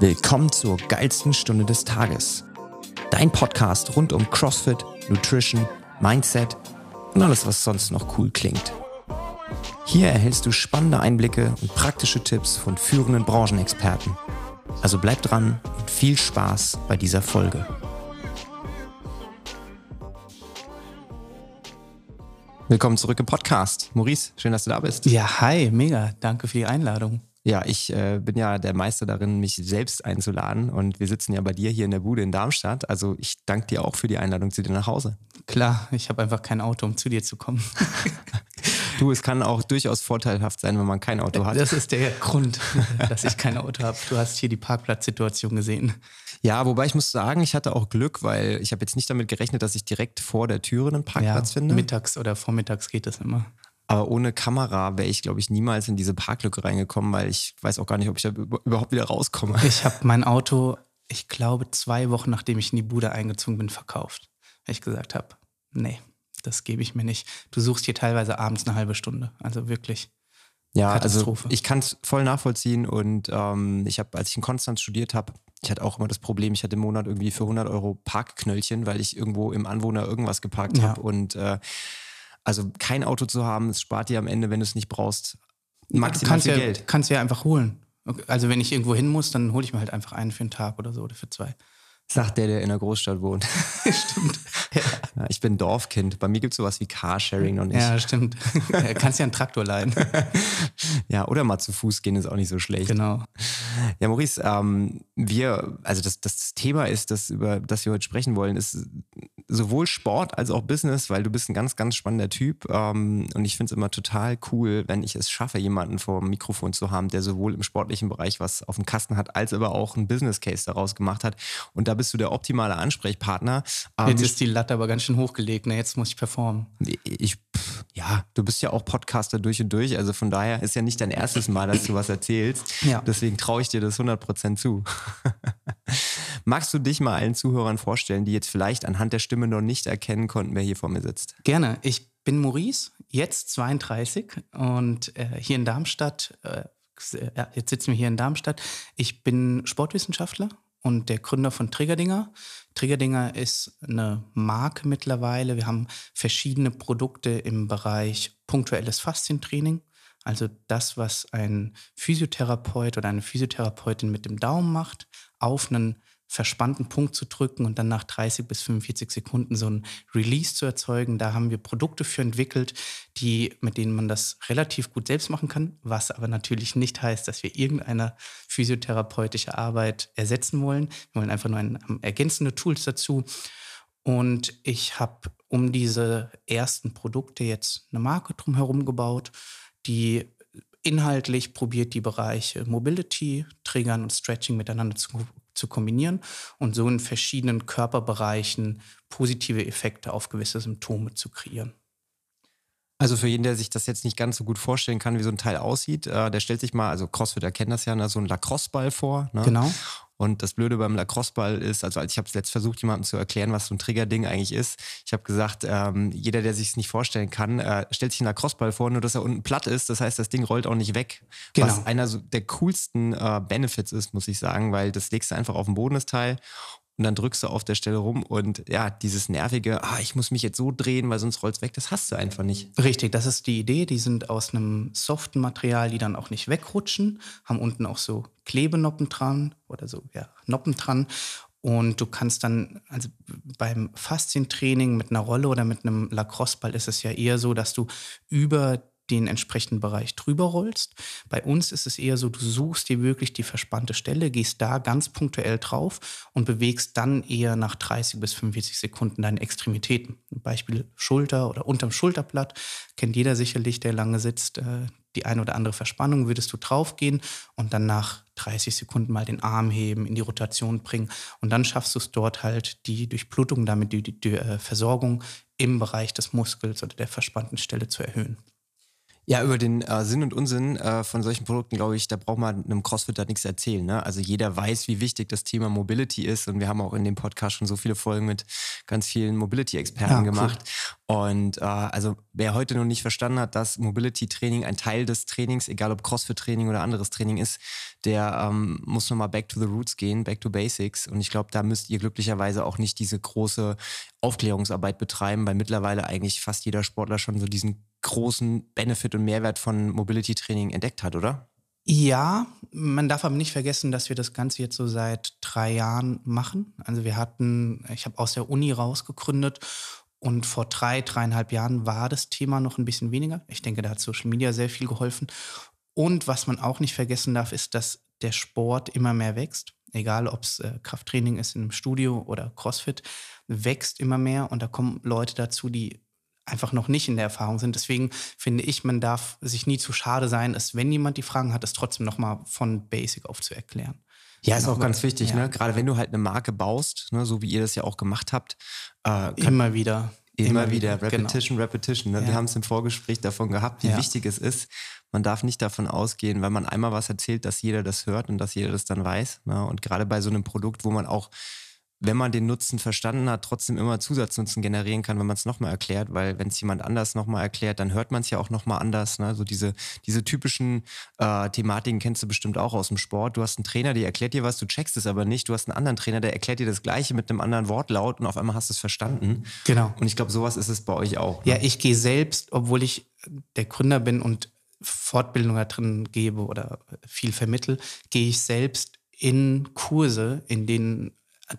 Willkommen zur geilsten Stunde des Tages. Dein Podcast rund um CrossFit, Nutrition, Mindset und alles, was sonst noch cool klingt. Hier erhältst du spannende Einblicke und praktische Tipps von führenden Branchenexperten. Also bleib dran und viel Spaß bei dieser Folge. Willkommen zurück im Podcast. Maurice, schön, dass du da bist. Ja, hi, mega. Danke für die Einladung. Ja, ich äh, bin ja der Meister darin, mich selbst einzuladen und wir sitzen ja bei dir hier in der Bude in Darmstadt. Also ich danke dir auch für die Einladung zu dir nach Hause. Klar, ich habe einfach kein Auto, um zu dir zu kommen. du, es kann auch durchaus vorteilhaft sein, wenn man kein Auto hat. Das ist der Grund, dass ich kein Auto habe. Du hast hier die Parkplatzsituation gesehen. Ja, wobei ich muss sagen, ich hatte auch Glück, weil ich habe jetzt nicht damit gerechnet, dass ich direkt vor der Türe einen Parkplatz ja, finde. Mittags oder vormittags geht das immer. Aber ohne Kamera wäre ich, glaube ich, niemals in diese Parklücke reingekommen, weil ich weiß auch gar nicht, ob ich da überhaupt wieder rauskomme. Ich habe mein Auto, ich glaube, zwei Wochen nachdem ich in die Bude eingezogen bin, verkauft. Weil ich gesagt habe, nee, das gebe ich mir nicht. Du suchst hier teilweise abends eine halbe Stunde. Also wirklich. Ja, also ich kann es voll nachvollziehen und ähm, ich habe, als ich in Konstanz studiert habe, ich hatte auch immer das Problem, ich hatte im Monat irgendwie für 100 Euro Parkknöllchen, weil ich irgendwo im Anwohner irgendwas geparkt ja. habe und äh, also kein Auto zu haben, es spart dir am Ende, wenn du es nicht brauchst, maximal kannst viel ja, Geld. Kannst du ja einfach holen. Also wenn ich irgendwo hin muss, dann hole ich mir halt einfach einen für einen Tag oder so oder für zwei. Sagt der, der in der Großstadt wohnt. stimmt. Ja. ich bin Dorfkind. Bei mir gibt es sowas wie Carsharing noch nicht. Ja, stimmt. kannst ja einen Traktor leihen. ja, oder mal zu Fuß gehen ist auch nicht so schlecht. Genau. Ja, Maurice, ähm, wir, also das, das Thema ist, das, über das wir heute sprechen wollen, ist sowohl Sport als auch Business, weil du bist ein ganz, ganz spannender Typ. Ähm, und ich finde es immer total cool, wenn ich es schaffe, jemanden vor dem Mikrofon zu haben, der sowohl im sportlichen Bereich was auf dem Kasten hat, als aber auch einen Business Case daraus gemacht hat. Und da bist du der optimale Ansprechpartner. Ähm, jetzt ist die Latte aber ganz schön hochgelegt, ne? jetzt muss ich performen. Ich, ja, du bist ja auch Podcaster durch und durch, also von daher ist ja nicht dein erstes Mal, dass du was erzählst. Ja. Deswegen traue ich dir das 100% zu. Magst du dich mal allen Zuhörern vorstellen, die jetzt vielleicht anhand der Stimme noch nicht erkennen konnten, wer hier vor mir sitzt? Gerne. Ich bin Maurice, jetzt 32 und äh, hier in Darmstadt. Äh, jetzt sitzen wir hier in Darmstadt. Ich bin Sportwissenschaftler und der Gründer von Triggerdinger. Triggerdinger ist eine Marke mittlerweile. Wir haben verschiedene Produkte im Bereich punktuelles Faszientraining. Also das, was ein Physiotherapeut oder eine Physiotherapeutin mit dem Daumen macht, auf einen verspannten Punkt zu drücken und dann nach 30 bis 45 Sekunden so ein Release zu erzeugen. Da haben wir Produkte für entwickelt, die, mit denen man das relativ gut selbst machen kann, was aber natürlich nicht heißt, dass wir irgendeine physiotherapeutische Arbeit ersetzen wollen. Wir wollen einfach nur ein, ergänzende Tools dazu. Und ich habe um diese ersten Produkte jetzt eine Marke drumherum gebaut, die inhaltlich probiert, die Bereiche Mobility, Triggern und Stretching miteinander zu zu kombinieren und so in verschiedenen Körperbereichen positive Effekte auf gewisse Symptome zu kreieren. Also für jeden, der sich das jetzt nicht ganz so gut vorstellen kann, wie so ein Teil aussieht, äh, der stellt sich mal, also CrossFit erkennt das ja, ne, so ein Lacrosse-Ball vor. Ne? Genau. Und das Blöde beim Lacrosse-Ball ist, also ich habe es jetzt versucht, jemandem zu erklären, was so ein Triggerding eigentlich ist. Ich habe gesagt, ähm, jeder, der sich es nicht vorstellen kann, äh, stellt sich einen Lacrosse-Ball vor, nur dass er unten platt ist. Das heißt, das Ding rollt auch nicht weg. Genau. Was einer so der coolsten äh, Benefits ist, muss ich sagen, weil das legst du einfach auf den Boden, das Teil und dann drückst du auf der Stelle rum und ja, dieses nervige, ah, ich muss mich jetzt so drehen, weil sonst rollt es weg, das hast du einfach nicht. Richtig, das ist die Idee. Die sind aus einem soften Material, die dann auch nicht wegrutschen, haben unten auch so Klebenoppen dran oder so, ja, Noppen dran. Und du kannst dann, also beim Faszientraining mit einer Rolle oder mit einem Lacrosse-Ball ist es ja eher so, dass du über den entsprechenden Bereich drüber rollst. Bei uns ist es eher so, du suchst dir wirklich die verspannte Stelle, gehst da ganz punktuell drauf und bewegst dann eher nach 30 bis 45 Sekunden deine Extremitäten. Beispiel Schulter oder unterm Schulterblatt kennt jeder sicherlich, der lange sitzt. Äh, die eine oder andere Verspannung würdest du draufgehen und dann nach 30 Sekunden mal den Arm heben, in die Rotation bringen und dann schaffst du es dort halt die Durchblutung, damit die, die, die äh, Versorgung im Bereich des Muskels oder der verspannten Stelle zu erhöhen. Ja, über den äh, Sinn und Unsinn äh, von solchen Produkten, glaube ich, da braucht man einem Crossfitter nichts erzählen. Ne? Also jeder weiß, wie wichtig das Thema Mobility ist und wir haben auch in dem Podcast schon so viele Folgen mit ganz vielen Mobility-Experten ja, gemacht. Cool. Und äh, also wer heute noch nicht verstanden hat, dass Mobility-Training ein Teil des Trainings, egal ob Crossfit-Training oder anderes Training ist, der ähm, muss nochmal back to the roots gehen, back to basics. Und ich glaube, da müsst ihr glücklicherweise auch nicht diese große Aufklärungsarbeit betreiben, weil mittlerweile eigentlich fast jeder Sportler schon so diesen großen Benefit und Mehrwert von Mobility Training entdeckt hat, oder? Ja, man darf aber nicht vergessen, dass wir das Ganze jetzt so seit drei Jahren machen. Also wir hatten, ich habe aus der Uni rausgegründet und vor drei, dreieinhalb Jahren war das Thema noch ein bisschen weniger. Ich denke, da hat Social Media sehr viel geholfen. Und was man auch nicht vergessen darf, ist, dass der Sport immer mehr wächst. Egal, ob es äh, Krafttraining ist im Studio oder CrossFit, wächst immer mehr und da kommen Leute dazu, die einfach noch nicht in der Erfahrung sind. Deswegen finde ich, man darf sich nie zu schade sein, es, wenn jemand die Fragen hat, es trotzdem nochmal von Basic auf zu erklären. Ja, ist auch ganz wichtig, ja. ne? Gerade wenn du halt eine Marke baust, ne? so wie ihr das ja auch gemacht habt. Äh, immer wieder. Immer, immer wieder. wieder. Repetition, genau. Repetition. Ne? Ja. Wir haben es im Vorgespräch davon gehabt, wie ja. wichtig es ist. Man darf nicht davon ausgehen, weil man einmal was erzählt, dass jeder das hört und dass jeder das dann weiß. Ne? Und gerade bei so einem Produkt, wo man auch wenn man den Nutzen verstanden hat, trotzdem immer Zusatznutzen generieren kann, wenn man es nochmal erklärt, weil wenn es jemand anders nochmal erklärt, dann hört man es ja auch nochmal anders. Ne? So diese, diese typischen äh, Thematiken kennst du bestimmt auch aus dem Sport. Du hast einen Trainer, der erklärt dir was, du checkst es aber nicht. Du hast einen anderen Trainer, der erklärt dir das Gleiche mit einem anderen Wortlaut und auf einmal hast du es verstanden. Genau. Und ich glaube, sowas ist es bei euch auch. Ne? Ja, ich gehe selbst, obwohl ich der Gründer bin und Fortbildung da drin gebe oder viel vermittel, gehe ich selbst in Kurse, in denen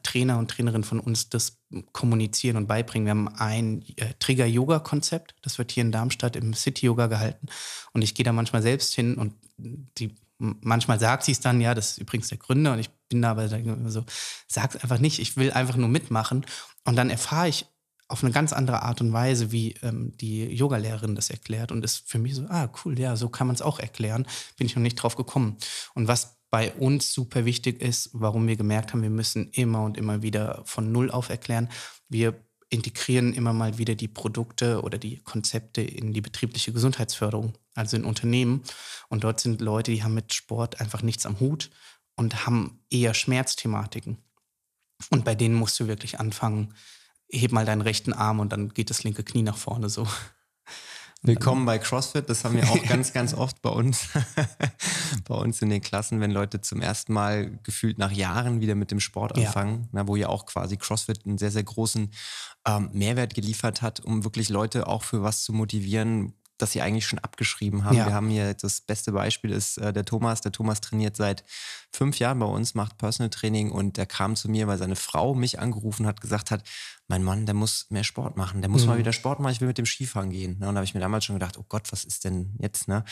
Trainer und Trainerinnen von uns das kommunizieren und beibringen. Wir haben ein äh, Trigger-Yoga-Konzept, das wird hier in Darmstadt im City-Yoga gehalten. Und ich gehe da manchmal selbst hin und die, manchmal sagt sie es dann, ja, das ist übrigens der Gründer und ich bin da aber so, sag es einfach nicht, ich will einfach nur mitmachen. Und dann erfahre ich auf eine ganz andere Art und Weise, wie ähm, die Yogalehrerin das erklärt. Und ist für mich so, ah, cool, ja, so kann man es auch erklären. Bin ich noch nicht drauf gekommen. Und was bei uns super wichtig ist, warum wir gemerkt haben, wir müssen immer und immer wieder von Null auf erklären. Wir integrieren immer mal wieder die Produkte oder die Konzepte in die betriebliche Gesundheitsförderung, also in Unternehmen. Und dort sind Leute, die haben mit Sport einfach nichts am Hut und haben eher Schmerzthematiken. Und bei denen musst du wirklich anfangen, heb mal deinen rechten Arm und dann geht das linke Knie nach vorne so. Willkommen bei CrossFit. Das haben wir auch ganz, ganz oft bei uns, bei uns in den Klassen, wenn Leute zum ersten Mal gefühlt nach Jahren wieder mit dem Sport anfangen, ja. na, wo ja auch quasi CrossFit einen sehr, sehr großen ähm, Mehrwert geliefert hat, um wirklich Leute auch für was zu motivieren, das sie eigentlich schon abgeschrieben haben. Ja. Wir haben hier das beste Beispiel ist äh, der Thomas. Der Thomas trainiert seit fünf Jahren bei uns, macht Personal Training und der kam zu mir, weil seine Frau mich angerufen hat, gesagt hat, mein Mann, der muss mehr Sport machen, der muss mhm. mal wieder Sport machen, ich will mit dem Skifahren gehen. Ne? Und da habe ich mir damals schon gedacht, oh Gott, was ist denn jetzt? Ne?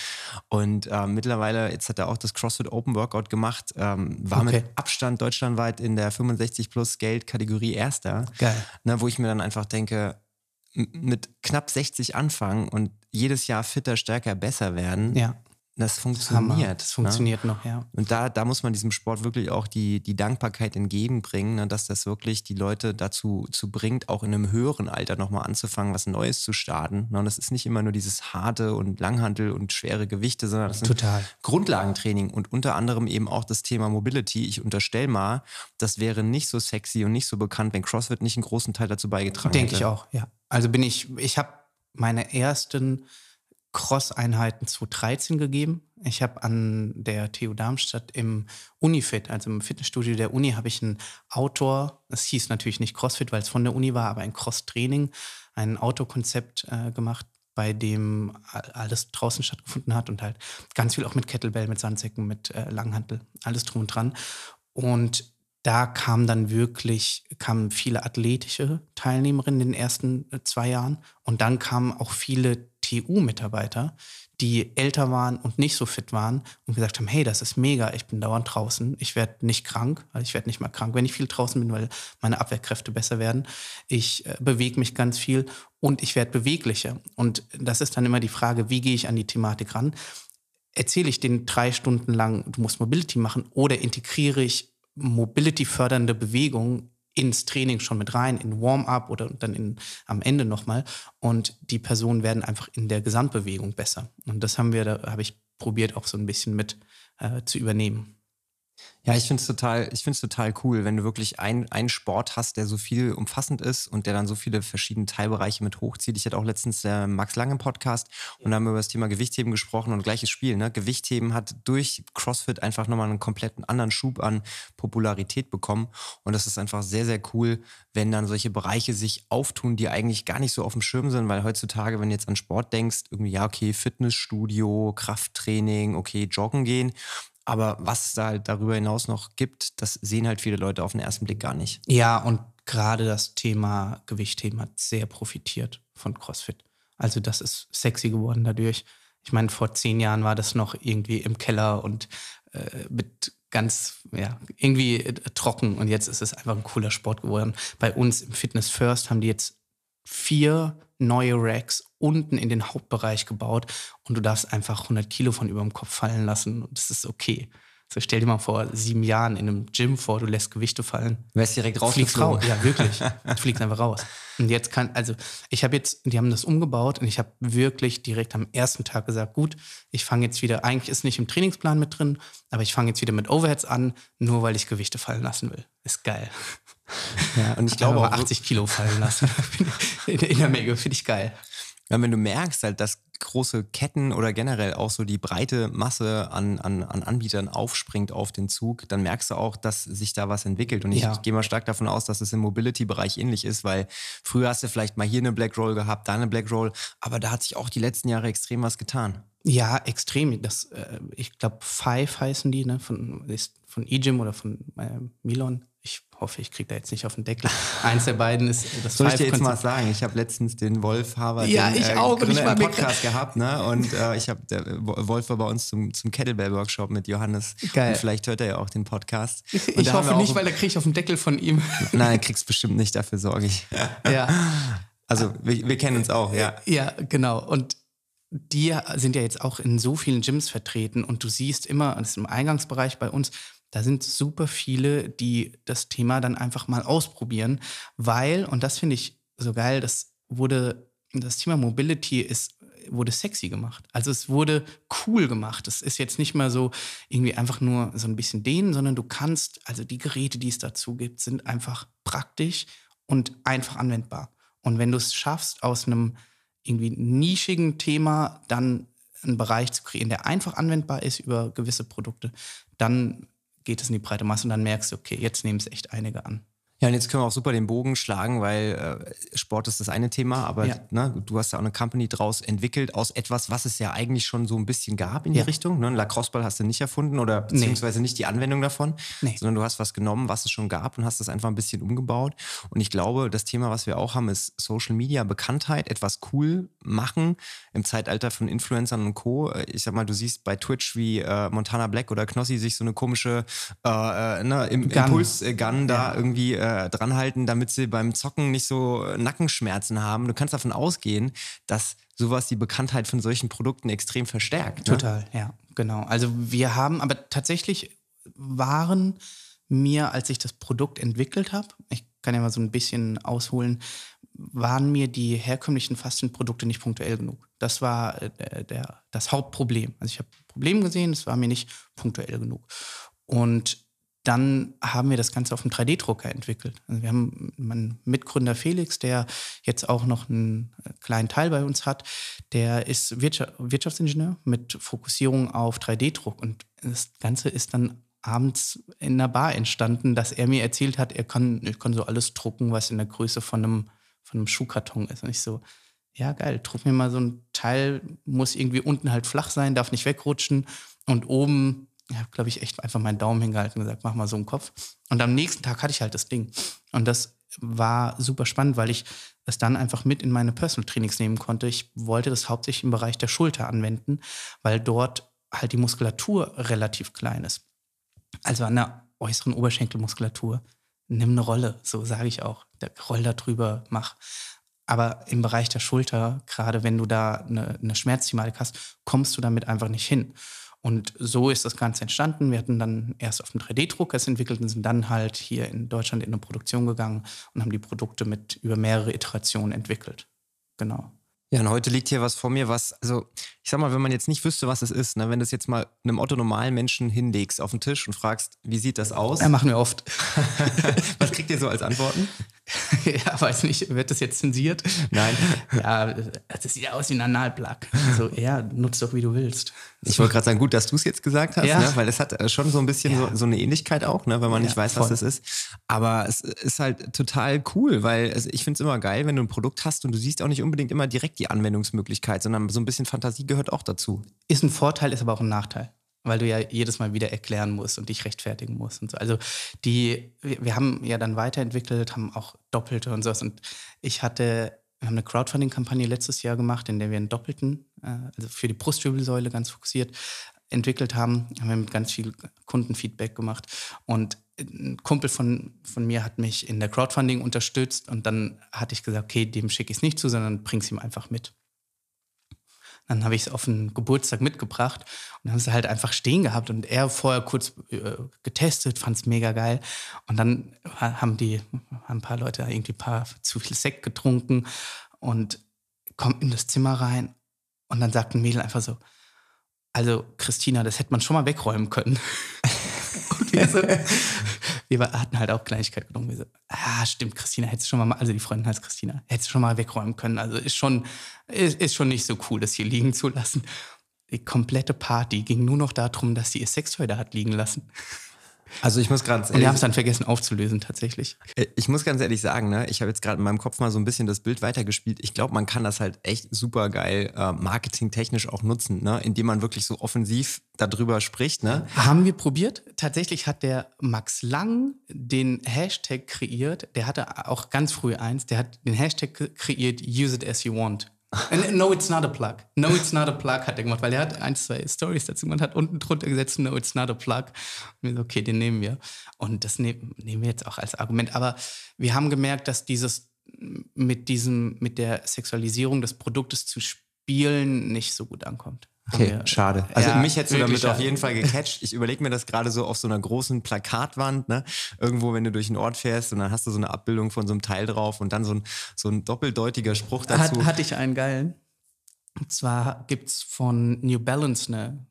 Und äh, mittlerweile, jetzt hat er auch das CrossFit Open Workout gemacht, ähm, war okay. mit Abstand deutschlandweit in der 65 plus Geld Kategorie Erster. Geil. Ne, wo ich mir dann einfach denke, mit knapp 60 anfangen und jedes Jahr fitter, stärker, besser werden. Ja. Das funktioniert. Das funktioniert ne? noch, ja. Und da, da muss man diesem Sport wirklich auch die, die Dankbarkeit entgegenbringen, ne? dass das wirklich die Leute dazu zu bringt, auch in einem höheren Alter nochmal anzufangen, was Neues zu starten. Ne? Und das ist nicht immer nur dieses harte und Langhandel und schwere Gewichte, sondern das Total. ist Grundlagentraining und unter anderem eben auch das Thema Mobility. Ich unterstelle mal, das wäre nicht so sexy und nicht so bekannt, wenn CrossFit nicht einen großen Teil dazu beigetragen Denke hätte. Denke ich auch, ja. Also bin ich, ich habe meine ersten Cross-Einheiten 2013 gegeben. Ich habe an der TU Darmstadt im Unifit, also im Fitnessstudio der Uni, habe ich einen Outdoor, das hieß natürlich nicht CrossFit, weil es von der Uni war, aber ein Cross-Training, ein Outdoor-Konzept äh, gemacht, bei dem alles draußen stattgefunden hat und halt ganz viel auch mit Kettlebell, mit Sandsäcken, mit äh, Langhantel, alles drum und dran. Und da kamen dann wirklich, kamen viele athletische Teilnehmerinnen in den ersten äh, zwei Jahren und dann kamen auch viele TU-Mitarbeiter, die älter waren und nicht so fit waren und gesagt haben, hey, das ist mega, ich bin dauernd draußen, ich werde nicht krank, also ich werde nicht mal krank, wenn ich viel draußen bin, weil meine Abwehrkräfte besser werden. Ich äh, bewege mich ganz viel und ich werde beweglicher. Und das ist dann immer die Frage, wie gehe ich an die Thematik ran? Erzähle ich den drei Stunden lang, du musst Mobility machen oder integriere ich Mobility fördernde Bewegung ins Training schon mit rein, in Warm-up oder dann in, am Ende nochmal. Und die Personen werden einfach in der Gesamtbewegung besser. Und das haben wir, da habe ich probiert auch so ein bisschen mit äh, zu übernehmen. Ja, ich finde es total, total cool, wenn du wirklich ein, einen Sport hast, der so viel umfassend ist und der dann so viele verschiedene Teilbereiche mit hochzieht. Ich hatte auch letztens äh, Max Lange im Podcast und da haben wir über das Thema Gewichtheben gesprochen und gleiches Spiel. Ne? Gewichtheben hat durch CrossFit einfach nochmal einen kompletten anderen Schub an Popularität bekommen. Und das ist einfach sehr, sehr cool, wenn dann solche Bereiche sich auftun, die eigentlich gar nicht so auf dem Schirm sind, weil heutzutage, wenn du jetzt an Sport denkst, irgendwie, ja, okay, Fitnessstudio, Krafttraining, okay, joggen gehen. Aber was es da halt darüber hinaus noch gibt, das sehen halt viele Leute auf den ersten Blick gar nicht. Ja, und gerade das Thema Gewichtheben hat sehr profitiert von CrossFit. Also das ist sexy geworden dadurch. Ich meine, vor zehn Jahren war das noch irgendwie im Keller und äh, mit ganz, ja, irgendwie äh, trocken. Und jetzt ist es einfach ein cooler Sport geworden. Bei uns im Fitness First haben die jetzt vier neue Racks unten in den Hauptbereich gebaut und du darfst einfach 100 Kilo von über dem Kopf fallen lassen und das ist okay. So stell dir mal vor, sieben Jahren in einem Gym vor, du lässt Gewichte fallen. Du wärst direkt raus. Fliegst raus. Ja, wirklich. Du fliegst einfach raus. Und jetzt kann, also ich habe jetzt, die haben das umgebaut und ich habe wirklich direkt am ersten Tag gesagt, gut, ich fange jetzt wieder, eigentlich ist nicht im Trainingsplan mit drin, aber ich fange jetzt wieder mit Overheads an, nur weil ich Gewichte fallen lassen will. Ist geil. Ja, und ich glaube auch 80 Kilo fallen lassen in, in der Menge, finde ich geil. Ja, wenn du merkst halt, dass große Ketten oder generell auch so die breite Masse an, an, an Anbietern aufspringt auf den Zug, dann merkst du auch, dass sich da was entwickelt. Und ich, ja. ich gehe mal stark davon aus, dass es im Mobility-Bereich ähnlich ist, weil früher hast du vielleicht mal hier eine Black Roll gehabt, da eine Black Roll, aber da hat sich auch die letzten Jahre extrem was getan. Ja, extrem. Das, äh, ich glaube, Five heißen die, ne? Von, von E-Gym oder von äh, Milon ich hoffe, ich kriege da jetzt nicht auf den Deckel. Eins der beiden ist das Soll ich dir jetzt mal sagen? Ich habe letztens den Wolf Haber ja, den, ich äh, auch, Gründer, im Podcast gehabt, ne? Und äh, ich habe der Wolf war bei uns zum, zum Kettlebell Workshop mit Johannes. Geil. Und vielleicht hört er ja auch den Podcast. Und ich hoffe nicht, weil da kriege ich auf den Deckel von ihm. Nein, kriegst bestimmt nicht. Dafür sorge ich. Ja. Also wir, wir kennen uns auch, ja. Ja, genau. Und die sind ja jetzt auch in so vielen Gyms vertreten und du siehst immer, das ist im Eingangsbereich bei uns, da sind super viele, die das Thema dann einfach mal ausprobieren, weil, und das finde ich so geil, das wurde, das Thema Mobility ist, wurde sexy gemacht. Also es wurde cool gemacht. Es ist jetzt nicht mehr so irgendwie einfach nur so ein bisschen dehnen, sondern du kannst, also die Geräte, die es dazu gibt, sind einfach praktisch und einfach anwendbar. Und wenn du es schaffst, aus einem irgendwie nischigen Thema dann einen Bereich zu kreieren, der einfach anwendbar ist über gewisse Produkte, dann geht es in die breite Masse und dann merkst du, okay, jetzt nehmen es echt einige an. Ja, und jetzt können wir auch super den Bogen schlagen, weil äh, Sport ist das eine Thema, aber ja. ne, du hast ja auch eine Company draus entwickelt aus etwas, was es ja eigentlich schon so ein bisschen gab in die ja. Richtung. Ne? Lacrosse-Ball hast du nicht erfunden oder beziehungsweise nee. nicht die Anwendung davon, nee. sondern du hast was genommen, was es schon gab und hast das einfach ein bisschen umgebaut. Und ich glaube, das Thema, was wir auch haben, ist Social Media, Bekanntheit, etwas cool machen im Zeitalter von Influencern und Co. Äh, ich sag mal, du siehst bei Twitch, wie äh, Montana Black oder Knossi sich so eine komische äh, äh ne, Impuls-Gun da ja. irgendwie äh, äh, dranhalten, damit sie beim Zocken nicht so Nackenschmerzen haben. Du kannst davon ausgehen, dass sowas die Bekanntheit von solchen Produkten extrem verstärkt. Ne? Total, ja, genau. Also wir haben, aber tatsächlich waren mir, als ich das Produkt entwickelt habe, ich kann ja mal so ein bisschen ausholen, waren mir die herkömmlichen Fastenprodukte nicht punktuell genug. Das war äh, der, das Hauptproblem. Also ich habe ein Problem gesehen, es war mir nicht punktuell genug. Und dann haben wir das Ganze auf dem 3D-Drucker entwickelt. Also wir haben meinen Mitgründer Felix, der jetzt auch noch einen äh, kleinen Teil bei uns hat, der ist Wirtschaftsingenieur mit Fokussierung auf 3D-Druck. Und das Ganze ist dann abends in einer Bar entstanden, dass er mir erzählt hat, er kann, er kann so alles drucken, was in der Größe von einem, von einem Schuhkarton ist. Und ich so, ja geil, druck mir mal so ein Teil, muss irgendwie unten halt flach sein, darf nicht wegrutschen und oben ich habe, glaube ich, echt einfach meinen Daumen hingehalten und gesagt, mach mal so einen Kopf. Und am nächsten Tag hatte ich halt das Ding. Und das war super spannend, weil ich es dann einfach mit in meine Personal Trainings nehmen konnte. Ich wollte das hauptsächlich im Bereich der Schulter anwenden, weil dort halt die Muskulatur relativ klein ist. Also an der äußeren Oberschenkelmuskulatur. Nimm eine Rolle, so sage ich auch. Roll da drüber, mach. Aber im Bereich der Schulter, gerade wenn du da eine, eine Schmerzthematik hast, kommst du damit einfach nicht hin. Und so ist das Ganze entstanden. Wir hatten dann erst auf dem 3D-Drucker es entwickelt und sind dann halt hier in Deutschland in eine Produktion gegangen und haben die Produkte mit über mehrere Iterationen entwickelt. Genau. Ja, und heute liegt hier was vor mir, was, also ich sag mal, wenn man jetzt nicht wüsste, was es ist, ne, wenn du es jetzt mal einem Otto-normalen Menschen hinlegst auf den Tisch und fragst, wie sieht das aus? Ja, machen wir oft. was kriegt ihr so als Antworten? ja, weiß nicht, wird das jetzt zensiert? Nein. Ja, das sieht ja aus wie ein Analplug. Also, ja, nutzt doch, wie du willst. Ich wollte gerade sagen, gut, dass du es jetzt gesagt hast, ja. ne? weil es hat äh, schon so ein bisschen ja. so, so, eine Ähnlichkeit auch, ne? wenn man nicht weiß, voll. was das ist. Aber es ist halt total cool, weil es, ich finde es immer geil, wenn du ein Produkt hast und du siehst auch nicht unbedingt immer direkt die Anwendungsmöglichkeit, sondern so ein bisschen Fantasie gehört auch dazu. Ist ein Vorteil, ist aber auch ein Nachteil weil du ja jedes Mal wieder erklären musst und dich rechtfertigen musst und so. Also die, wir haben ja dann weiterentwickelt, haben auch Doppelte und sowas. Und ich hatte, wir haben eine Crowdfunding-Kampagne letztes Jahr gemacht, in der wir einen Doppelten, äh, also für die Brustwirbelsäule ganz fokussiert entwickelt haben. Haben wir mit ganz viel Kundenfeedback gemacht. Und ein Kumpel von, von mir hat mich in der Crowdfunding unterstützt und dann hatte ich gesagt, okay, dem schicke ich es nicht zu, sondern bring's ihm einfach mit. Dann habe ich es auf den Geburtstag mitgebracht und haben es halt einfach stehen gehabt und er vorher kurz äh, getestet, fand es mega geil. Und dann haben die, haben ein paar Leute irgendwie ein paar zu viel Sekt getrunken und kommt in das Zimmer rein und dann sagt ein Mädel einfach so, also Christina, das hätte man schon mal wegräumen können. und wir, so, wir hatten halt auch Kleinigkeit genommen. Wir so, ah, stimmt, Christina, hättest du schon mal, also die Freundin heißt Christina, hättest du schon mal wegräumen können. Also ist schon, ist, ist schon nicht so cool, das hier liegen zu lassen. Die komplette Party ging nur noch darum, dass sie ihr Sextoy da hat liegen lassen. Also ich muss gerade. Und wir haben es dann vergessen aufzulösen tatsächlich. Äh, ich muss ganz ehrlich sagen, ne, ich habe jetzt gerade in meinem Kopf mal so ein bisschen das Bild weitergespielt. Ich glaube, man kann das halt echt super geil äh, marketingtechnisch auch nutzen, ne, indem man wirklich so offensiv darüber spricht. Ne? Haben wir probiert. Tatsächlich hat der Max Lang den Hashtag kreiert. Der hatte auch ganz früh eins. Der hat den Hashtag kreiert, use it as you want. No, it's not a plug. No, it's not a plug hat er gemacht, weil er hat ein, zwei Stories dazu gemacht, hat unten drunter gesetzt, no, it's not a plug. Und wir so, okay, den nehmen wir. Und das nehmen, nehmen wir jetzt auch als Argument. Aber wir haben gemerkt, dass dieses mit diesem, mit der Sexualisierung des Produktes zu spielen nicht so gut ankommt. Okay, wir, schade. Also ja, mich hättest du damit schade. auf jeden Fall gecatcht. Ich überlege mir das gerade so auf so einer großen Plakatwand, ne? Irgendwo, wenn du durch einen Ort fährst und dann hast du so eine Abbildung von so einem Teil drauf und dann so ein, so ein doppeldeutiger Spruch dazu. Hat, hatte ich einen geilen. Und zwar gibt es von New Balance eine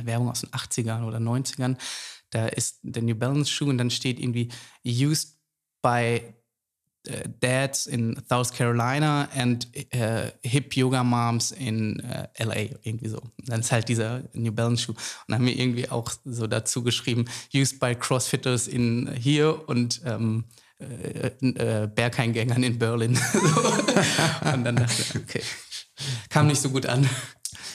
Werbung aus den 80ern oder 90ern. Da ist der New Balance Schuh und dann steht irgendwie used by dads in South Carolina and uh, hip Yoga Moms in äh, LA, irgendwie so. Dann ist halt dieser New Balance Schuh. Und haben wir irgendwie auch so dazu geschrieben, used by Crossfitters in hier und ähm, äh, äh, Bergheimgängern in Berlin. und dann dachte ich, okay, kam nicht so gut an.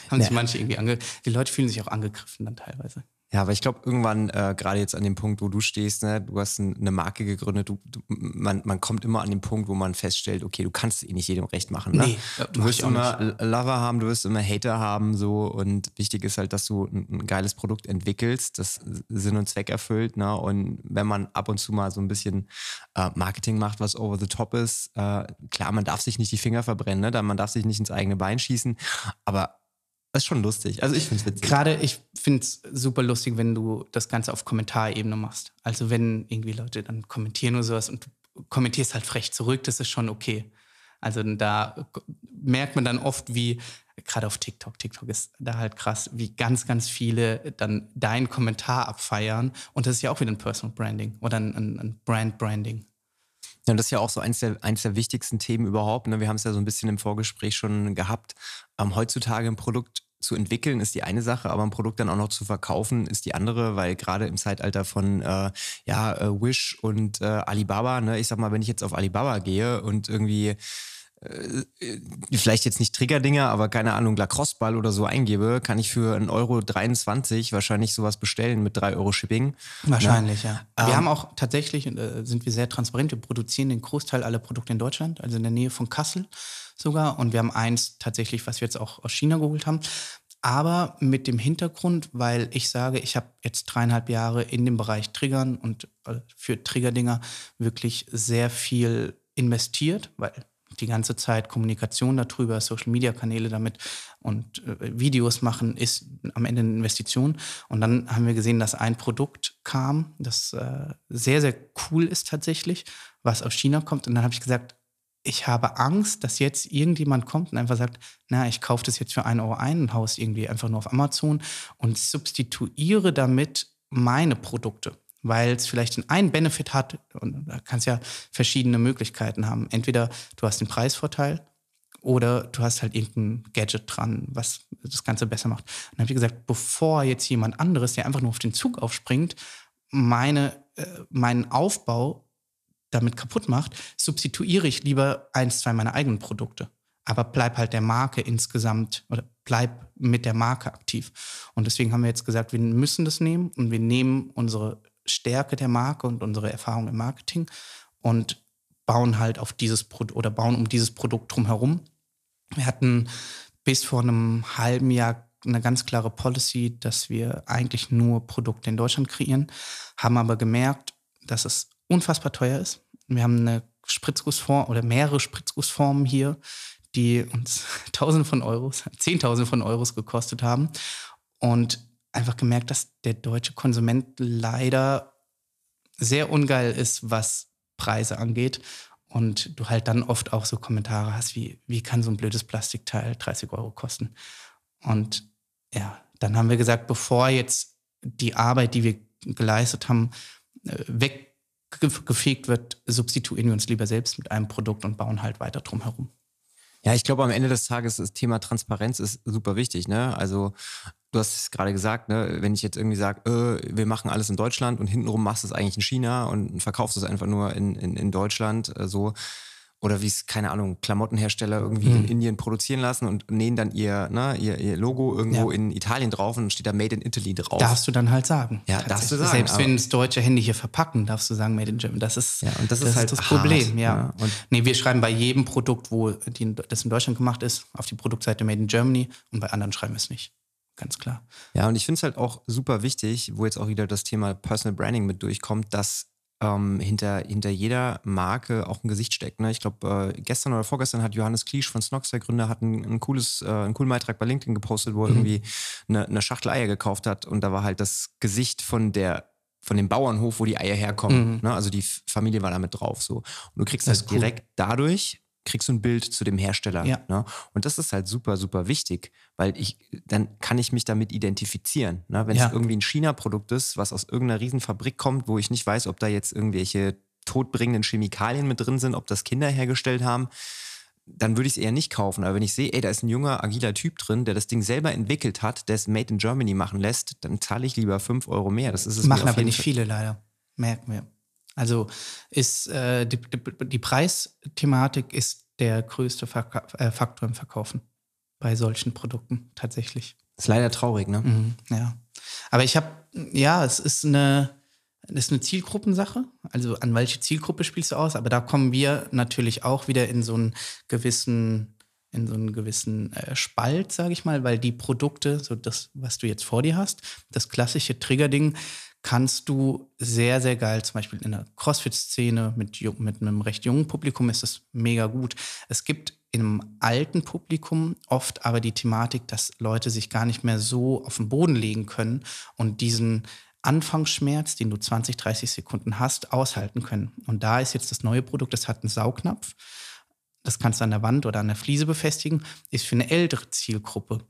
Haben ja. sich manche irgendwie ange... Die Leute fühlen sich auch angegriffen dann teilweise. Ja, aber ich glaube, irgendwann, äh, gerade jetzt an dem Punkt, wo du stehst, ne, du hast ein, eine Marke gegründet, du, du, man, man kommt immer an den Punkt, wo man feststellt, okay, du kannst eh nicht jedem recht machen. Ne? Nee, du wirst immer nicht. Lover haben, du wirst immer Hater haben, so und wichtig ist halt, dass du ein, ein, geiles Produkt entwickelst, das Sinn und Zweck erfüllt. Ne? Und wenn man ab und zu mal so ein bisschen äh, Marketing macht, was over the top ist, äh, klar, man darf sich nicht die Finger verbrennen, ne? man darf sich nicht ins eigene Bein schießen, aber das ist schon lustig. Also ich finde es witzig. Gerade ich finde es super lustig, wenn du das Ganze auf Kommentarebene machst. Also wenn irgendwie Leute dann kommentieren oder sowas und du kommentierst halt frech zurück, das ist schon okay. Also da merkt man dann oft, wie, gerade auf TikTok, TikTok ist da halt krass, wie ganz, ganz viele dann deinen Kommentar abfeiern. Und das ist ja auch wieder ein Personal Branding oder ein, ein Brand Branding. Ja, das ist ja auch so eins der, eins der wichtigsten Themen überhaupt. Ne? Wir haben es ja so ein bisschen im Vorgespräch schon gehabt. Ähm, heutzutage ein Produkt zu entwickeln ist die eine Sache, aber ein Produkt dann auch noch zu verkaufen ist die andere, weil gerade im Zeitalter von äh, ja, äh, Wish und äh, Alibaba, ne, ich sag mal, wenn ich jetzt auf Alibaba gehe und irgendwie vielleicht jetzt nicht Triggerdinger, aber keine Ahnung, Lacrosse-Ball oder so eingebe, kann ich für 1,23 Euro wahrscheinlich sowas bestellen mit 3 Euro Shipping. Wahrscheinlich, ja. ja. Wir ähm, haben auch tatsächlich, äh, sind wir sehr transparent, wir produzieren den Großteil aller Produkte in Deutschland, also in der Nähe von Kassel sogar. Und wir haben eins tatsächlich, was wir jetzt auch aus China geholt haben. Aber mit dem Hintergrund, weil ich sage, ich habe jetzt dreieinhalb Jahre in dem Bereich Triggern und äh, für Triggerdinger wirklich sehr viel investiert, weil die ganze Zeit Kommunikation darüber, Social-Media-Kanäle damit und äh, Videos machen, ist am Ende eine Investition. Und dann haben wir gesehen, dass ein Produkt kam, das äh, sehr, sehr cool ist tatsächlich, was aus China kommt. Und dann habe ich gesagt, ich habe Angst, dass jetzt irgendjemand kommt und einfach sagt, na, ich kaufe das jetzt für einen Euro ein und haue es irgendwie einfach nur auf Amazon und substituiere damit meine Produkte, weil es vielleicht einen Benefit hat und da kannst ja verschiedene Möglichkeiten haben. Entweder du hast den Preisvorteil oder du hast halt irgendein Gadget dran, was das Ganze besser macht. Und dann habe ich gesagt, bevor jetzt jemand anderes, der einfach nur auf den Zug aufspringt, meine, äh, meinen Aufbau damit kaputt macht, substituiere ich lieber eins, zwei meiner eigenen Produkte. Aber bleib halt der Marke insgesamt oder bleib mit der Marke aktiv. Und deswegen haben wir jetzt gesagt, wir müssen das nehmen und wir nehmen unsere Stärke der Marke und unsere Erfahrung im Marketing und bauen halt auf dieses Produkt oder bauen um dieses Produkt drumherum. Wir hatten bis vor einem halben Jahr eine ganz klare Policy, dass wir eigentlich nur Produkte in Deutschland kreieren, haben aber gemerkt, dass es unfassbar teuer ist. Wir haben eine Spritzgussform oder mehrere Spritzgussformen hier, die uns Tausende von Euros, Zehntausende von Euros gekostet haben. Und einfach gemerkt, dass der deutsche Konsument leider sehr ungeil ist, was Preise angeht. Und du halt dann oft auch so Kommentare hast, wie, wie kann so ein blödes Plastikteil 30 Euro kosten? Und ja, dann haben wir gesagt, bevor jetzt die Arbeit, die wir geleistet haben, äh, weg gefegt wird, substituieren wir uns lieber selbst mit einem Produkt und bauen halt weiter drum herum. Ja, ich glaube, am Ende des Tages das Thema Transparenz ist super wichtig. Ne? Also du hast es gerade gesagt, ne? wenn ich jetzt irgendwie sage, äh, wir machen alles in Deutschland und hintenrum machst du es eigentlich in China und verkaufst es einfach nur in, in, in Deutschland, äh, so oder wie es, keine Ahnung, Klamottenhersteller irgendwie mhm. in Indien produzieren lassen und nähen dann ihr, ne, ihr, ihr Logo irgendwo ja. in Italien drauf und steht da Made in Italy drauf. Darfst du dann halt sagen. Ja, darfst du sagen. Selbst wenn es deutsche Hände hier verpacken, darfst du sagen Made in Germany. Das ist, ja, und das, das ist halt das Problem. Ja. ja. Und nee, wir schreiben bei jedem Produkt, wo die, das in Deutschland gemacht ist, auf die Produktseite Made in Germany und bei anderen schreiben wir es nicht ganz klar. Ja, und ich finde es halt auch super wichtig, wo jetzt auch wieder das Thema Personal Branding mit durchkommt, dass ähm, hinter, hinter jeder Marke auch ein Gesicht steckt. Ne? Ich glaube, äh, gestern oder vorgestern hat Johannes Kliesch von Snox, der Gründer, hat ein, ein cooles, äh, einen coolen Beitrag bei LinkedIn gepostet, wo er mhm. irgendwie eine, eine Schachtel Eier gekauft hat und da war halt das Gesicht von der von dem Bauernhof, wo die Eier herkommen. Mhm. Ne? Also die Familie war damit drauf. So. Und du kriegst das, das cool. direkt dadurch kriegst du ein Bild zu dem Hersteller. Ja. Ne? Und das ist halt super, super wichtig, weil ich, dann kann ich mich damit identifizieren. Ne? Wenn ja. es irgendwie ein China-Produkt ist, was aus irgendeiner Riesenfabrik kommt, wo ich nicht weiß, ob da jetzt irgendwelche todbringenden Chemikalien mit drin sind, ob das Kinder hergestellt haben, dann würde ich es eher nicht kaufen. Aber wenn ich sehe, ey, da ist ein junger, agiler Typ drin, der das Ding selber entwickelt hat, der es Made in Germany machen lässt, dann zahle ich lieber 5 Euro mehr. Das ist es Machen aber nicht viele leider. Merken wir. Also ist äh, die, die, die, Preisthematik ist der größte Verka äh, Faktor im Verkaufen bei solchen Produkten tatsächlich. Ist leider traurig, ne? Mhm, ja. Aber ich habe, ja, es ist eine, das ist eine Zielgruppensache. Also an welche Zielgruppe spielst du aus? Aber da kommen wir natürlich auch wieder in so einen gewissen, in so einen gewissen äh, Spalt, sage ich mal, weil die Produkte, so das, was du jetzt vor dir hast, das klassische Triggerding, kannst du sehr, sehr geil, zum Beispiel in der CrossFit-Szene mit, mit einem recht jungen Publikum ist das mega gut. Es gibt im alten Publikum oft aber die Thematik, dass Leute sich gar nicht mehr so auf den Boden legen können und diesen Anfangsschmerz, den du 20, 30 Sekunden hast, aushalten können. Und da ist jetzt das neue Produkt, das hat einen Saugnapf. Das kannst du an der Wand oder an der Fliese befestigen, ist für eine ältere Zielgruppe.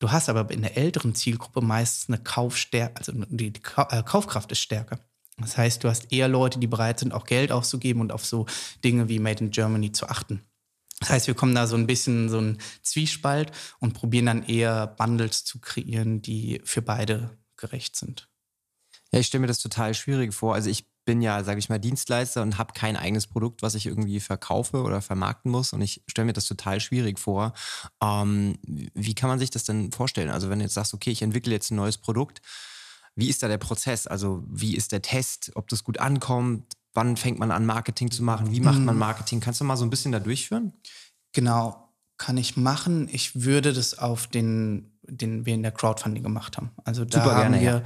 Du hast aber in der älteren Zielgruppe meistens eine Kaufstärke, also die, äh, Kaufkraft ist stärker. Das heißt, du hast eher Leute, die bereit sind, auch Geld auszugeben und auf so Dinge wie Made in Germany zu achten. Das heißt, wir kommen da so ein bisschen so ein Zwiespalt und probieren dann eher Bundles zu kreieren, die für beide gerecht sind. Ja, ich stelle mir das total schwierig vor. Also ich bin ja, sage ich mal, Dienstleister und habe kein eigenes Produkt, was ich irgendwie verkaufe oder vermarkten muss. Und ich stelle mir das total schwierig vor. Ähm, wie kann man sich das denn vorstellen? Also wenn du jetzt sagst, okay, ich entwickle jetzt ein neues Produkt, wie ist da der Prozess? Also wie ist der Test, ob das gut ankommt? Wann fängt man an, Marketing zu machen? Wie macht man mhm. Marketing? Kannst du mal so ein bisschen da durchführen? Genau, kann ich machen. Ich würde das auf den, den wir in der Crowdfunding gemacht haben. Also da Super haben gerne, wir, ja.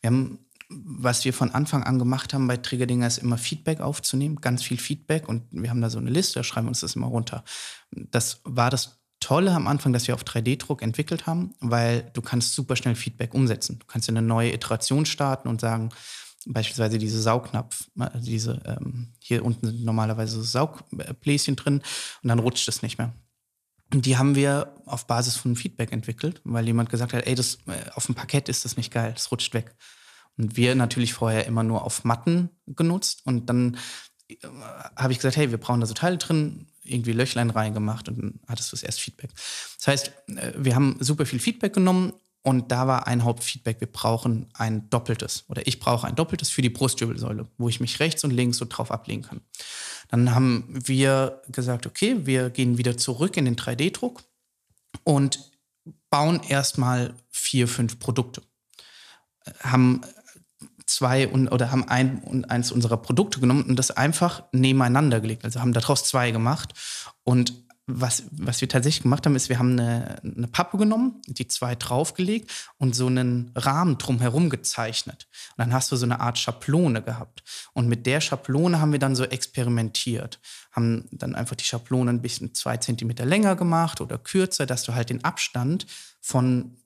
wir haben was wir von Anfang an gemacht haben bei Triggerdinger ist immer Feedback aufzunehmen, ganz viel Feedback und wir haben da so eine Liste, da schreiben wir uns das immer runter. Das war das Tolle am Anfang, dass wir auf 3D-Druck entwickelt haben, weil du kannst super schnell Feedback umsetzen. Du kannst eine neue Iteration starten und sagen, beispielsweise diese Saugnapf, also diese ähm, hier unten sind normalerweise Saugbläschen drin und dann rutscht es nicht mehr. Und die haben wir auf Basis von Feedback entwickelt, weil jemand gesagt hat, ey, das äh, auf dem Parkett ist das nicht geil, das rutscht weg. Und wir natürlich vorher immer nur auf Matten genutzt und dann äh, habe ich gesagt, hey, wir brauchen da so Teile drin, irgendwie Löchlein reingemacht und dann hattest du das erst Feedback. Das heißt, äh, wir haben super viel Feedback genommen und da war ein Hauptfeedback, wir brauchen ein doppeltes oder ich brauche ein doppeltes für die Brustwirbelsäule, wo ich mich rechts und links so drauf ablegen kann. Dann haben wir gesagt, okay, wir gehen wieder zurück in den 3D-Druck und bauen erstmal vier, fünf Produkte. Haben zwei und, oder haben ein und eins unserer Produkte genommen und das einfach nebeneinander gelegt. Also haben daraus zwei gemacht und was, was wir tatsächlich gemacht haben, ist, wir haben eine, eine Pappe genommen, die zwei draufgelegt und so einen Rahmen drumherum gezeichnet. Und dann hast du so eine Art Schablone gehabt. Und mit der Schablone haben wir dann so experimentiert. Haben dann einfach die Schablone ein bisschen zwei Zentimeter länger gemacht oder kürzer, dass du halt den Abstand von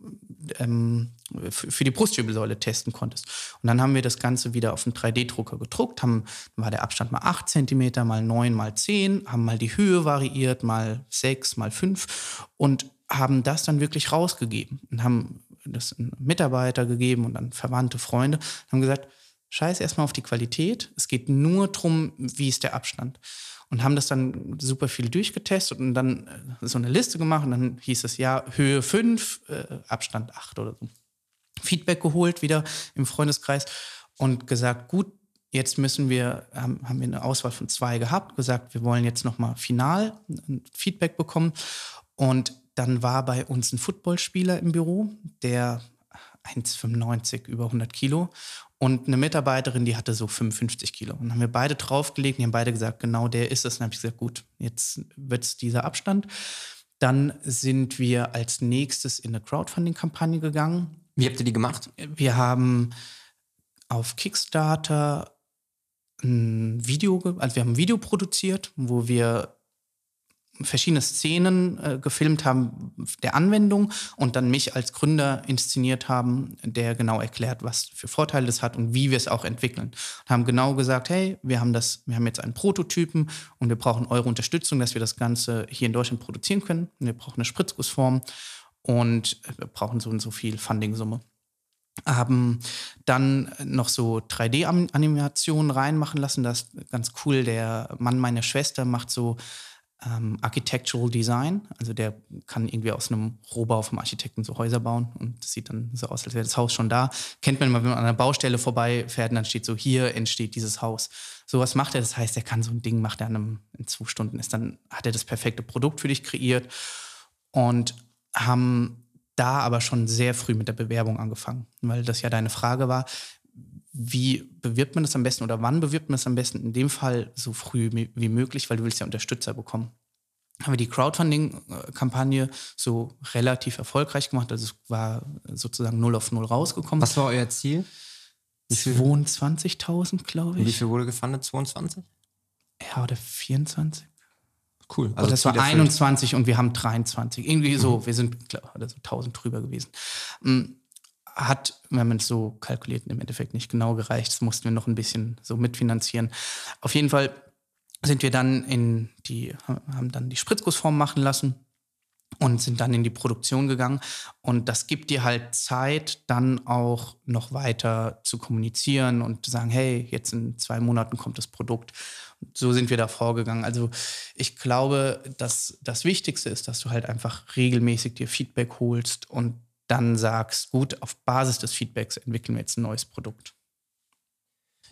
ähm, für die Brustwirbelsäule testen konntest. Und dann haben wir das Ganze wieder auf einen 3D-Drucker gedruckt, haben, war der Abstand mal 8 cm, mal 9, mal 10, haben mal die Höhe variiert, mal 6, mal 5 und haben das dann wirklich rausgegeben und haben das Mitarbeiter gegeben und dann Verwandte, Freunde, haben gesagt, scheiß erstmal auf die Qualität, es geht nur darum, wie ist der Abstand und haben das dann super viel durchgetestet und dann äh, so eine Liste gemacht und dann hieß es ja Höhe 5, äh, Abstand 8 oder so. Feedback geholt wieder im Freundeskreis und gesagt, gut, jetzt müssen wir, haben, haben wir eine Auswahl von zwei gehabt, gesagt, wir wollen jetzt nochmal final Feedback bekommen und dann war bei uns ein Footballspieler im Büro, der 1,95, über 100 Kilo und eine Mitarbeiterin, die hatte so 55 Kilo. Und dann haben wir beide draufgelegt, die haben beide gesagt, genau der ist es. Und dann habe ich gesagt, gut, jetzt wird es dieser Abstand. Dann sind wir als nächstes in eine Crowdfunding-Kampagne gegangen. Wie habt ihr die gemacht? Wir haben auf Kickstarter ein Video, also wir haben ein Video produziert, wo wir verschiedene Szenen äh, gefilmt haben der Anwendung und dann mich als Gründer inszeniert haben, der genau erklärt, was für Vorteile das hat und wie wir es auch entwickeln. Und haben genau gesagt, hey, wir haben das, wir haben jetzt einen Prototypen und wir brauchen eure Unterstützung, dass wir das Ganze hier in Deutschland produzieren können. Wir brauchen eine Spritzgussform und wir brauchen so und so viel Funding-Summe haben dann noch so 3D-Animationen reinmachen lassen. Das ist ganz cool. Der Mann meiner Schwester macht so ähm, Architectural Design. Also der kann irgendwie aus einem Rohbau vom Architekten so Häuser bauen und das sieht dann so aus, als wäre das Haus schon da. Kennt man immer, wenn man an einer Baustelle vorbeifährt und dann steht so, hier entsteht dieses Haus. Sowas macht er, das heißt, er kann so ein Ding, macht er in, einem, in zwei Stunden, ist dann, hat er das perfekte Produkt für dich kreiert und haben da aber schon sehr früh mit der Bewerbung angefangen, weil das ja deine Frage war, wie bewirbt man das am besten oder wann bewirbt man es am besten? In dem Fall so früh wie möglich, weil du willst ja Unterstützer bekommen. Haben wir die Crowdfunding-Kampagne so relativ erfolgreich gemacht. Also es war sozusagen null auf null rausgekommen. Was war euer Ziel? 22.000, glaube ich. Wie viel wurde gefundet? 22? Ja, oder 24. Cool. Also das war 21 und wir haben 23. Irgendwie so, mhm. wir sind klar, also 1000 drüber gewesen. Mm, hat, wenn man es so kalkuliert, im Endeffekt nicht genau gereicht. Das mussten wir noch ein bisschen so mitfinanzieren. Auf jeden Fall sind wir dann in die, haben dann die Spritzgussform machen lassen und sind dann in die Produktion gegangen. Und das gibt dir halt Zeit, dann auch noch weiter zu kommunizieren und zu sagen, hey, jetzt in zwei Monaten kommt das Produkt. So sind wir da vorgegangen. Also ich glaube, dass das Wichtigste ist, dass du halt einfach regelmäßig dir Feedback holst und dann sagst, gut, auf Basis des Feedbacks entwickeln wir jetzt ein neues Produkt.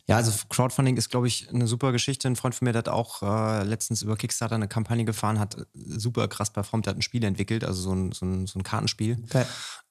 Ja, also Crowdfunding ist, glaube ich, eine super Geschichte. Ein Freund von mir, der hat auch äh, letztens über Kickstarter eine Kampagne gefahren, hat super krass performt, der hat ein Spiel entwickelt, also so ein, so ein, so ein Kartenspiel. Okay.